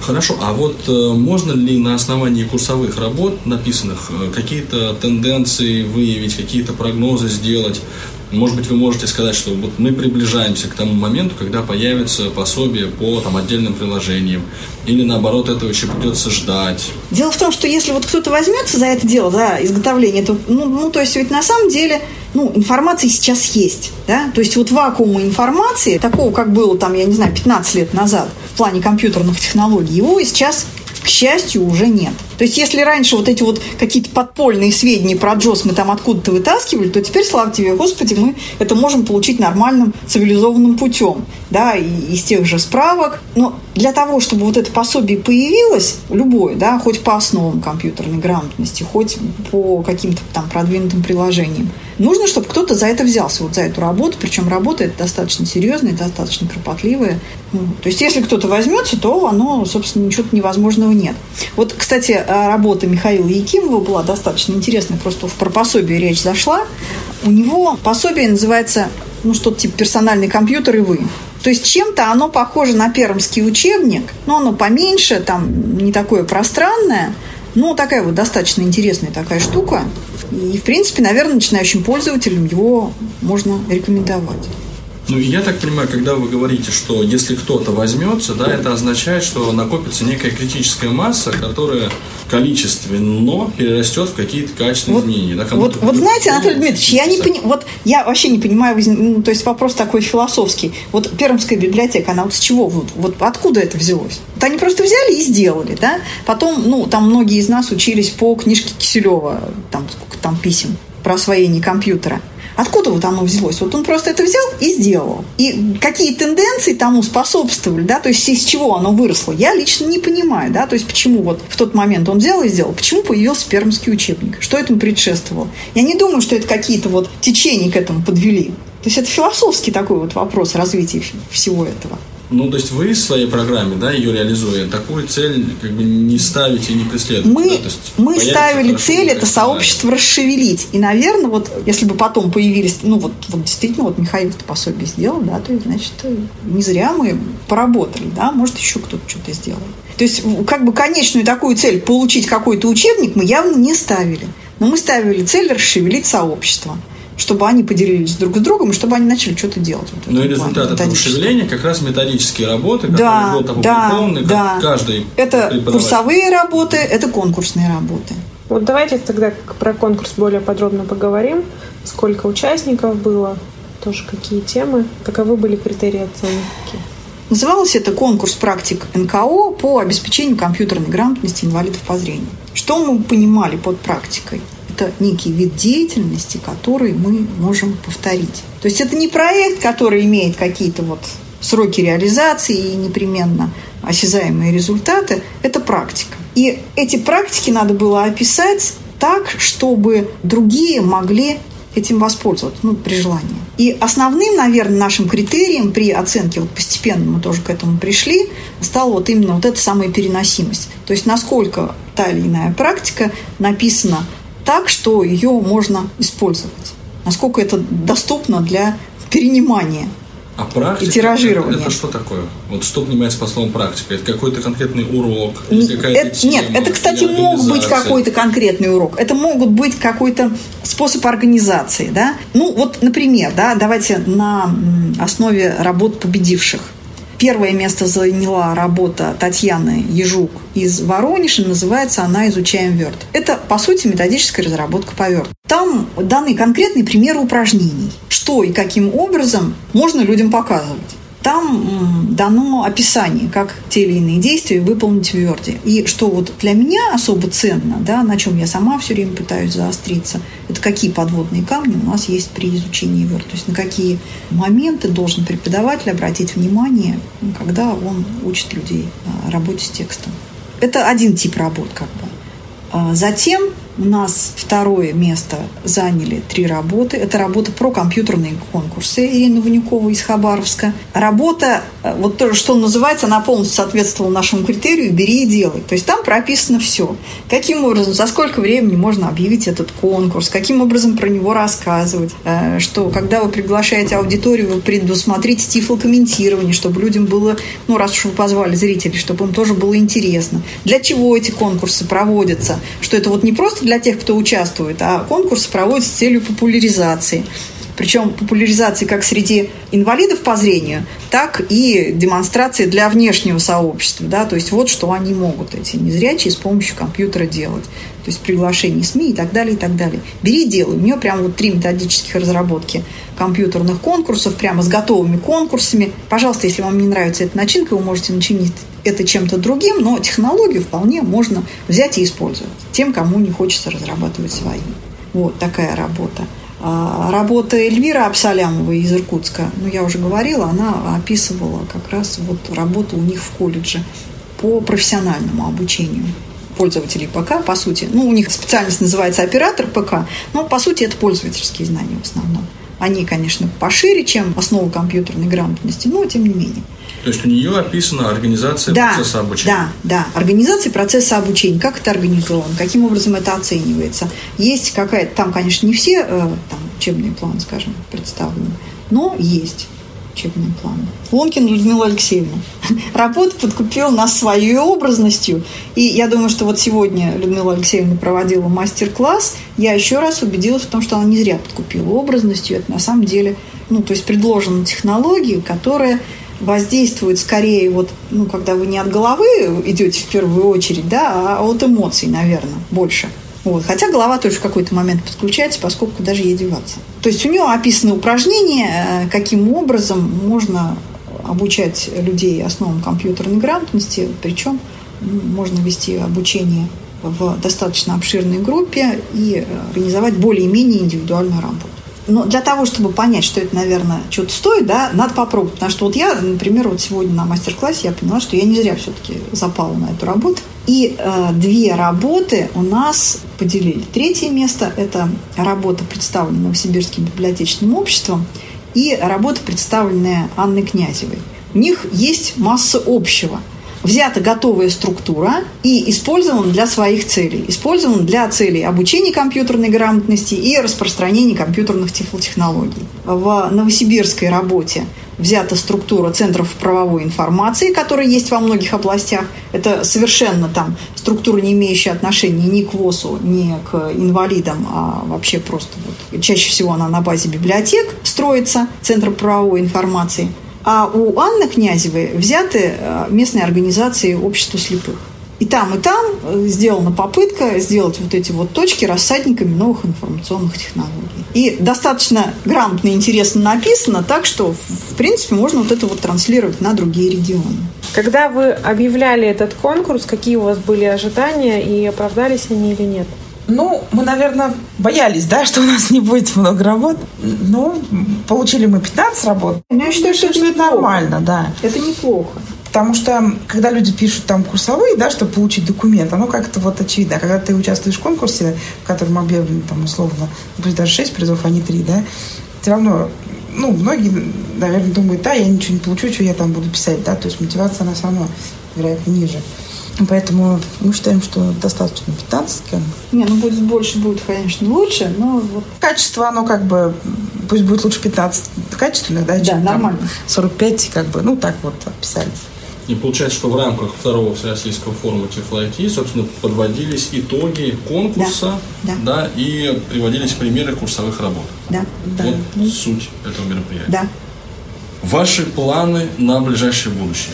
Хорошо, а вот э, можно ли на основании курсовых работ, написанных, э, какие-то тенденции выявить, какие-то прогнозы сделать? Может быть, вы можете сказать, что вот мы приближаемся к тому моменту, когда появится пособие по там, отдельным приложениям, или наоборот, этого еще придется ждать. Дело в том, что если вот кто-то возьмется за это дело, за изготовление, то, ну, ну, то есть ведь на самом деле ну, информации сейчас есть, да, то есть вот вакуума информации, такого, как было там, я не знаю, 15 лет назад в плане компьютерных технологий, его сейчас к счастью, уже нет. То есть, если раньше вот эти вот какие-то подпольные сведения про Джос мы там откуда-то вытаскивали, то теперь, слава тебе, Господи, мы это можем получить нормальным цивилизованным путем, да, и из тех же справок. Но для того, чтобы вот это пособие появилось, любое, да, хоть по основам компьютерной грамотности, хоть по каким-то там продвинутым приложениям, нужно, чтобы кто-то за это взялся, вот за эту работу, причем работа это достаточно серьезная, достаточно кропотливая. Ну, то есть, если кто-то возьмется, то оно, собственно, ничего невозможного нет. Вот, кстати, работа Михаила Якимова была достаточно интересная, просто про пособие речь зашла. У него пособие называется, ну, что-то типа «Персональный компьютер и вы». То есть чем-то оно похоже на пермский учебник, но оно поменьше, там не такое пространное, ну, такая вот достаточно интересная такая штука. И, в принципе, наверное, начинающим пользователям его можно рекомендовать. Ну, я так понимаю, когда вы говорите, что если кто-то возьмется, да, это означает, что накопится некая критическая масса, которая количественно перерастет в какие-то качественные вот, изменения. Да, вот, вот знаете, Анатолий Дмитриевич, я не пони... вот я вообще не понимаю, ну, то есть вопрос такой философский. Вот Пермская библиотека, она вот с чего, вот, вот откуда это взялось? Вот они просто взяли и сделали, да? Потом, ну, там многие из нас учились по книжке Киселева, там сколько там писем про освоение компьютера. Откуда вот оно взялось? Вот он просто это взял и сделал. И какие тенденции тому способствовали, да, то есть из чего оно выросло, я лично не понимаю, да, то есть почему вот в тот момент он взял и сделал, почему появился пермский учебник, что этому предшествовало. Я не думаю, что это какие-то вот течения к этому подвели. То есть это философский такой вот вопрос развития всего этого. Ну, то есть вы в своей программе, да, ее реализуя, такую цель как бы не ставите и не преследуете. Мы, да? мы ставили цель это сообщество расшевелить. И, наверное, вот если бы потом появились, ну вот, вот действительно, вот Михаил это пособие сделал, да, то значит, не зря мы поработали, да, может, еще кто-то что-то сделал. То есть, как бы конечную такую цель получить какой-то учебник мы явно не ставили. Но мы ставили цель расшевелить сообщество чтобы они поделились друг с другом и чтобы они начали что-то делать. Вот ну и результат этого шевеления как раз методические работы, да, которые будут опубликованы, да, да. каждый Это курсовые работы, это конкурсные работы. Вот давайте тогда про конкурс более подробно поговорим. Сколько участников было, тоже какие темы, каковы были критерии оценки. Назывался это конкурс практик НКО по обеспечению компьютерной грамотности инвалидов по зрению. Что мы понимали под практикой? Это некий вид деятельности, который мы можем повторить. То есть это не проект, который имеет какие-то вот сроки реализации и непременно осязаемые результаты, это практика. И эти практики надо было описать так, чтобы другие могли этим воспользоваться, ну, при желании. И основным, наверное, нашим критерием при оценке, вот постепенно мы тоже к этому пришли, стала вот именно вот эта самая переносимость. То есть насколько та или иная практика написана так, что ее можно использовать. насколько это доступно для перенимания а практика, и тиражирование. Это, это что такое? Вот что понимается по словам практика? Это какой-то конкретный урок? Это, тема, нет, это, кстати, мог быть какой-то конкретный урок. Это могут быть какой-то способ организации. Да? Ну, вот, например, да, давайте на основе работ победивших – Первое место заняла работа Татьяны Ежук из Воронежа. Называется она «Изучаем Word». Это, по сути, методическая разработка по Word. Там даны конкретные примеры упражнений. Что и каким образом можно людям показывать. Там дано описание, как те или иные действия выполнить Word. И что вот для меня особо ценно, да, на чем я сама все время пытаюсь заостриться, это какие подводные камни у нас есть при изучении Word. То есть на какие моменты должен преподаватель обратить внимание, когда он учит людей работе с текстом. Это один тип работ как бы. А затем у нас второе место заняли три работы. Это работа про компьютерные конкурсы Ирины Ванюкова из Хабаровска. Работа, э, вот то, что называется, она полностью соответствовала нашему критерию «бери и делай». То есть там прописано все. Каким образом, за сколько времени можно объявить этот конкурс, каким образом про него рассказывать, э, что когда вы приглашаете аудиторию, вы предусмотрите тифлокомментирование, чтобы людям было, ну, раз уж вы позвали зрителей, чтобы им тоже было интересно. Для чего эти конкурсы проводятся? Что это вот не просто просто для тех, кто участвует, а конкурс проводится с целью популяризации. Причем популяризации как среди инвалидов по зрению, так и демонстрации для внешнего сообщества. Да? То есть вот что они могут, эти незрячие, с помощью компьютера делать. То есть приглашение СМИ и так далее, и так далее. Бери, делай. У нее прям вот три методических разработки компьютерных конкурсов, прямо с готовыми конкурсами. Пожалуйста, если вам не нравится эта начинка, вы можете начинить это чем-то другим, но технологию вполне можно взять и использовать тем, кому не хочется разрабатывать свои. Вот такая работа. А, работа Эльвиры Абсалямовой из Иркутска, ну, я уже говорила, она описывала как раз вот работу у них в колледже по профессиональному обучению пользователей ПК, по сути. Ну, у них специальность называется оператор ПК, но, по сути, это пользовательские знания в основном. Они, конечно, пошире, чем основы компьютерной грамотности, но тем не менее. То есть у нее описана организация да, процесса обучения. Да, да, организация процесса обучения. Как это организовано, каким образом это оценивается. Есть какая-то, там, конечно, не все э, там, учебные планы, скажем, представлены, но есть учебные планы. Лонкин Людмила Алексеевна. Работа подкупила нас своей образностью. И я думаю, что вот сегодня Людмила Алексеевна проводила мастер-класс. Я еще раз убедилась в том, что она не зря подкупила образностью. Это на самом деле, ну, то есть предложена технология, которая воздействует скорее вот, ну, когда вы не от головы идете в первую очередь, да, а от эмоций, наверное, больше. Вот. Хотя голова тоже в какой-то момент подключается, поскольку куда же ей деваться. То есть у нее описаны упражнения, э, каким образом можно обучать людей основам компьютерной грамотности, причем можно вести обучение в достаточно обширной группе и э, организовать более-менее индивидуальную работу. Но для того, чтобы понять, что это, наверное, что-то стоит, да, надо попробовать. Потому что вот я, например, вот сегодня на мастер-классе я поняла, что я не зря все-таки запала на эту работу. И э, две работы у нас поделили. Третье место – это работа, представленная Новосибирским библиотечным обществом, и работа, представленная Анной Князевой. У них есть масса общего – взята готовая структура и использована для своих целей. Использована для целей обучения компьютерной грамотности и распространения компьютерных тифлотехнологий. В новосибирской работе взята структура центров правовой информации, которая есть во многих областях. Это совершенно там структура, не имеющая отношения ни к ВОЗу, ни к инвалидам, а вообще просто вот, чаще всего она на базе библиотек строится, Центр правовой информации – а у Анны Князевой взяты э, местные организации общества слепых. И там, и там э, сделана попытка сделать вот эти вот точки рассадниками новых информационных технологий. И достаточно грамотно и интересно написано, так что, в принципе, можно вот это вот транслировать на другие регионы. Когда вы объявляли этот конкурс, какие у вас были ожидания и оправдались они или нет? Ну, мы, наверное, боялись, да, что у нас не будет много работ. Ну, получили мы 15 работ. Ну, я считаю, что это, это нормально, да. Это неплохо. Потому что, когда люди пишут там курсовые, да, чтобы получить документ, оно как-то вот очевидно. Когда ты участвуешь в конкурсе, в котором объявлено там условно, пусть даже 6 призов, а не 3, да, все равно, ну, многие, наверное, думают, да, я ничего не получу, что я там буду писать, да, то есть мотивация, она все равно, вероятно, ниже. Поэтому мы считаем, что достаточно 15 км. Не, ну будет больше, будет, конечно, лучше, но вот... Качество, оно как бы, пусть будет лучше 15 качественных, да, да чем нормально. Там 45, как бы, ну так вот описали. И получается, что в рамках второго Всероссийского форума TIFLIT, собственно, подводились итоги конкурса, да, да. и приводились примеры курсовых работ. Да, да. Вот да. суть этого мероприятия. Да. Ваши планы на ближайшее будущее?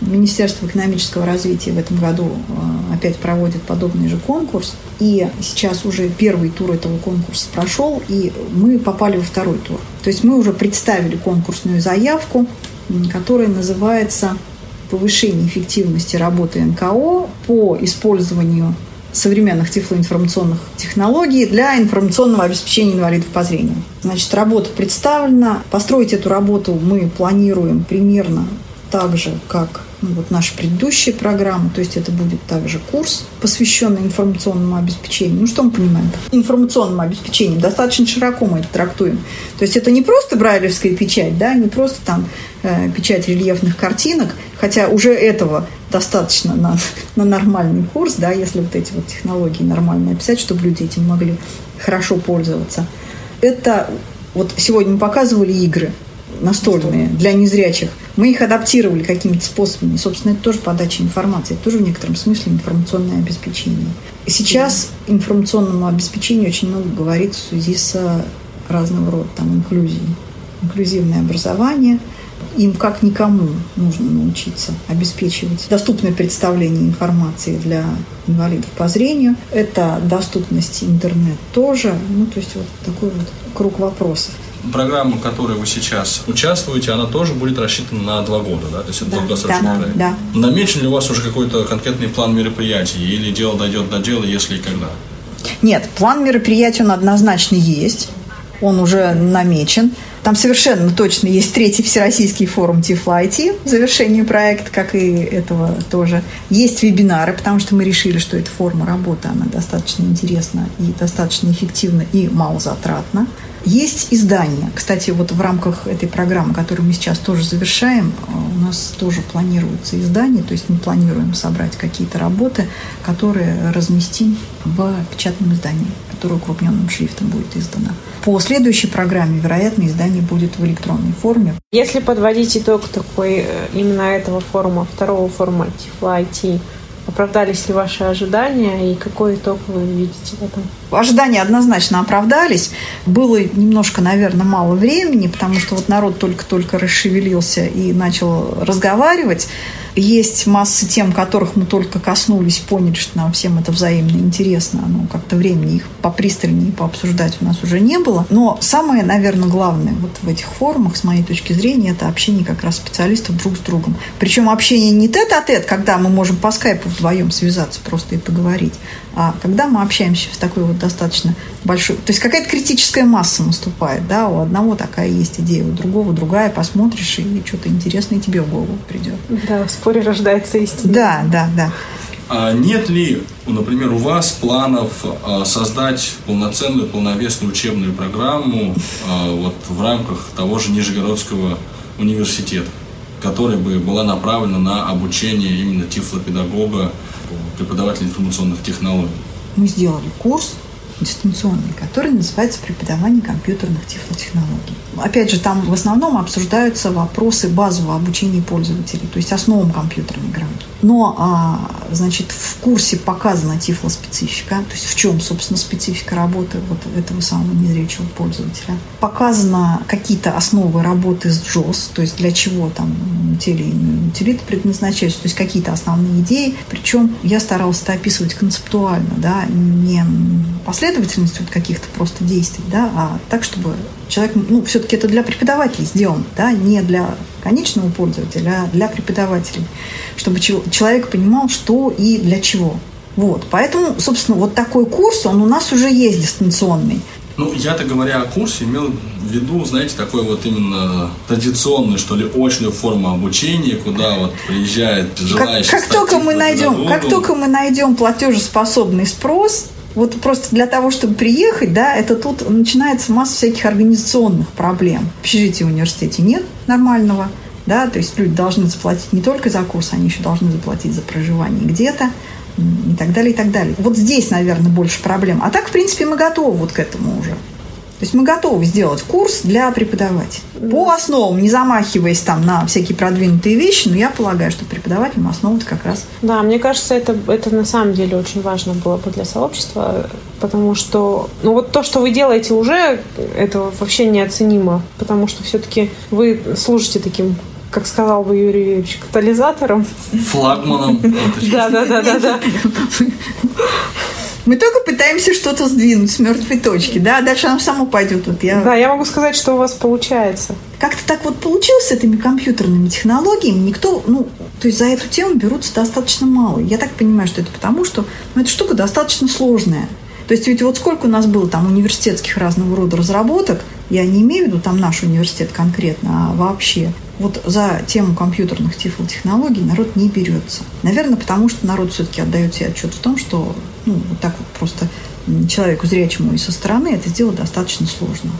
Министерство экономического развития в этом году э, опять проводит подобный же конкурс. И сейчас уже первый тур этого конкурса прошел, и мы попали во второй тур. То есть мы уже представили конкурсную заявку, которая называется «Повышение эффективности работы НКО по использованию современных тифлоинформационных технологий для информационного обеспечения инвалидов по зрению. Значит, работа представлена. Построить эту работу мы планируем примерно так же, как ну, вот наши предыдущие программы, то есть это будет также курс, посвященный информационному обеспечению. Ну, что мы понимаем? Информационным обеспечением достаточно широко мы это трактуем. То есть это не просто брайлевская печать, да, не просто там э, печать рельефных картинок, хотя уже этого достаточно на, на нормальный курс, да, если вот эти вот технологии нормально описать, чтобы люди этим могли хорошо пользоваться. Это вот сегодня мы показывали игры настольные для незрячих. Мы их адаптировали какими-то способами. Собственно, это тоже подача информации, это тоже в некотором смысле информационное обеспечение. Сейчас информационному обеспечению очень много говорит в связи с разного рода там, инклюзией. Инклюзивное образование. Им как никому нужно научиться обеспечивать доступное представление информации для инвалидов по зрению. Это доступность интернет тоже. Ну, то есть вот такой вот круг вопросов программа, в которой вы сейчас участвуете, она тоже будет рассчитана на два года, да? То есть это да, долгосрочный да, проект. Да. Намечен ли у вас уже какой-то конкретный план мероприятий, или дело дойдет до дела, если и когда? Нет, план мероприятий он однозначно есть, он уже намечен. Там совершенно точно есть третий всероссийский форум Тифла IT в завершении проекта, как и этого тоже. Есть вебинары, потому что мы решили, что эта форма работы, она достаточно интересна и достаточно эффективна и малозатратна. Есть издание. Кстати, вот в рамках этой программы, которую мы сейчас тоже завершаем, у нас тоже планируется издание, то есть мы планируем собрать какие-то работы, которые разместим в печатном издании, которое укрупненным шрифтом будет издано. По следующей программе, вероятно, издание будет в электронной форме. Если подводить итог такой э, именно этого форума, второго форума Тифла IT, Оправдались ли ваши ожидания и какой итог вы видите в этом? Ожидания однозначно оправдались. Было немножко, наверное, мало времени, потому что вот народ только-только расшевелился и начал разговаривать. Есть масса тем, которых мы только коснулись, поняли, что нам всем это взаимно интересно. Ну, как-то времени их попристальнее пообсуждать у нас уже не было. Но самое, наверное, главное вот в этих форумах, с моей точки зрения, это общение как раз специалистов друг с другом. Причем общение не тет-а-тет, когда мы можем по скайпу вдвоем связаться просто и поговорить, а когда мы общаемся в такой вот достаточно большой... То есть какая-то критическая масса наступает, да, у одного такая есть идея, у другого другая, посмотришь, и что-то интересное тебе в голову придет. Да, споре рождается истина. Да, да, да. А нет ли, например, у вас планов а, создать полноценную, полновесную учебную программу а, вот в рамках того же Нижегородского университета, которая бы была направлена на обучение именно тифлопедагога преподавателя информационных технологий. Мы сделали курс дистанционный, который называется «Преподавание компьютерных тифлотехнологий». Опять же, там в основном обсуждаются вопросы базового обучения пользователей, то есть основам компьютерной грамоты. Но, а, значит, в курсе показана тифлоспецифика, то есть в чем, собственно, специфика работы вот этого самого незрячего пользователя. Показано какие-то основы работы с JOS, то есть для чего там утилиты предназначаются, то есть какие-то основные идеи. Причем я старалась это описывать концептуально, да, не последовательность вот каких-то просто действий, да, а так, чтобы человек, ну, все-таки это для преподавателей сделано, да, не для конечного пользователя, а для преподавателей, чтобы человек понимал, что и для чего. Вот, поэтому, собственно, вот такой курс, он у нас уже есть дистанционный. Ну, я-то говоря о курсе, имел в виду, знаете, такой вот именно традиционную, что ли, очную форму обучения, куда вот приезжает желающий как, как только мы найдем, Как только мы найдем платежеспособный спрос, вот просто для того, чтобы приехать, да, это тут начинается масса всяких организационных проблем. В общежитии в университете нет нормального, Да, то есть люди должны заплатить не только за курс, они еще должны заплатить за проживание где-то и так далее, и так далее. Вот здесь, наверное, больше проблем. А так, в принципе, мы готовы вот к этому уже. То есть мы готовы сделать курс для преподавателей. По основам, не замахиваясь там на всякие продвинутые вещи, но я полагаю, что преподавателям основы как раз... Да, мне кажется, это, это на самом деле очень важно было бы для сообщества, потому что, ну вот то, что вы делаете уже, это вообще неоценимо, потому что все-таки вы служите таким как сказал бы Юрий Юрьевич, катализатором. Флагманом. Да, да, да, да, да. Мы только пытаемся что-то сдвинуть с мертвой точки, да, а дальше оно само пойдет. Вот я... Да, я могу сказать, что у вас получается. Как-то так вот получилось с этими компьютерными технологиями. Никто, ну, то есть за эту тему берутся достаточно мало. Я так понимаю, что это потому, что ну, эта штука достаточно сложная. То есть ведь вот сколько у нас было там университетских разного рода разработок, я не имею в виду там наш университет конкретно, а вообще. Вот за тему компьютерных тифлотехнологий народ не берется. Наверное, потому что народ все-таки отдает себе отчет в том, что ну, вот так вот просто человеку зрячему и со стороны это сделать достаточно сложно.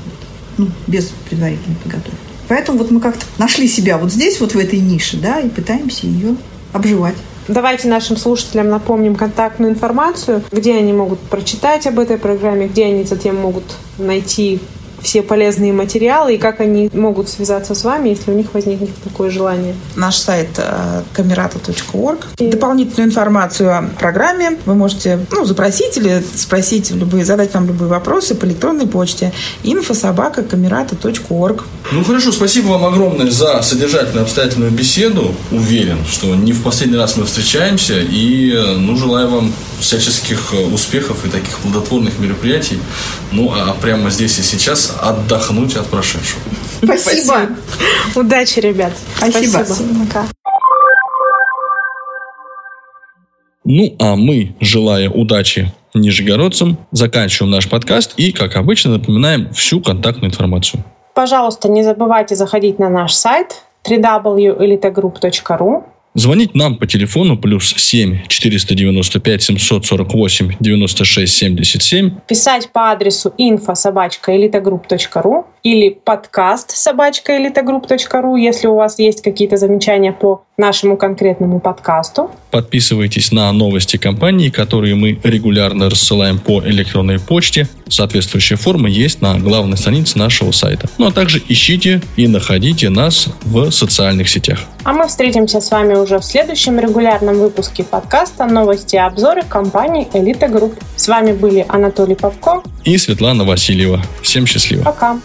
Ну, без предварительной подготовки. Поэтому вот мы как-то нашли себя вот здесь, вот в этой нише, да, и пытаемся ее обживать. Давайте нашим слушателям напомним контактную информацию, где они могут прочитать об этой программе, где они затем могут найти все полезные материалы и как они могут связаться с вами, если у них возникнет такое желание. Наш сайт камерата.орг. Э, и... Дополнительную информацию о программе вы можете ну, запросить или спросить, любые, задать нам любые вопросы по электронной почте infosobaka.камерата.орг. Ну хорошо, спасибо вам огромное за содержательную обстоятельную беседу. Уверен, что не в последний раз мы встречаемся и э, ну, желаю вам всяческих э, успехов и таких плодотворных мероприятий. Ну а прямо здесь и сейчас отдохнуть от прошедшего. Спасибо. Удачи, ребят. Спасибо. Ну, а мы, желая удачи нижегородцам, заканчиваем наш подкаст и, как обычно, напоминаем всю контактную информацию. Пожалуйста, не забывайте заходить на наш сайт www.elitegroup.ru Звонить нам по телефону плюс 7 495 748 96 77. Писать по адресу info собачка элитогрупп.ру или подкаст собачка элитогрупп.ру, если у вас есть какие-то замечания по нашему конкретному подкасту. Подписывайтесь на новости компании, которые мы регулярно рассылаем по электронной почте. Соответствующая форма есть на главной странице нашего сайта. Ну а также ищите и находите нас в социальных сетях. А мы встретимся с вами уже в следующем регулярном выпуске подкаста «Новости и обзоры» компании «Элита Групп». С вами были Анатолий Попко и Светлана Васильева. Всем счастливо. Пока.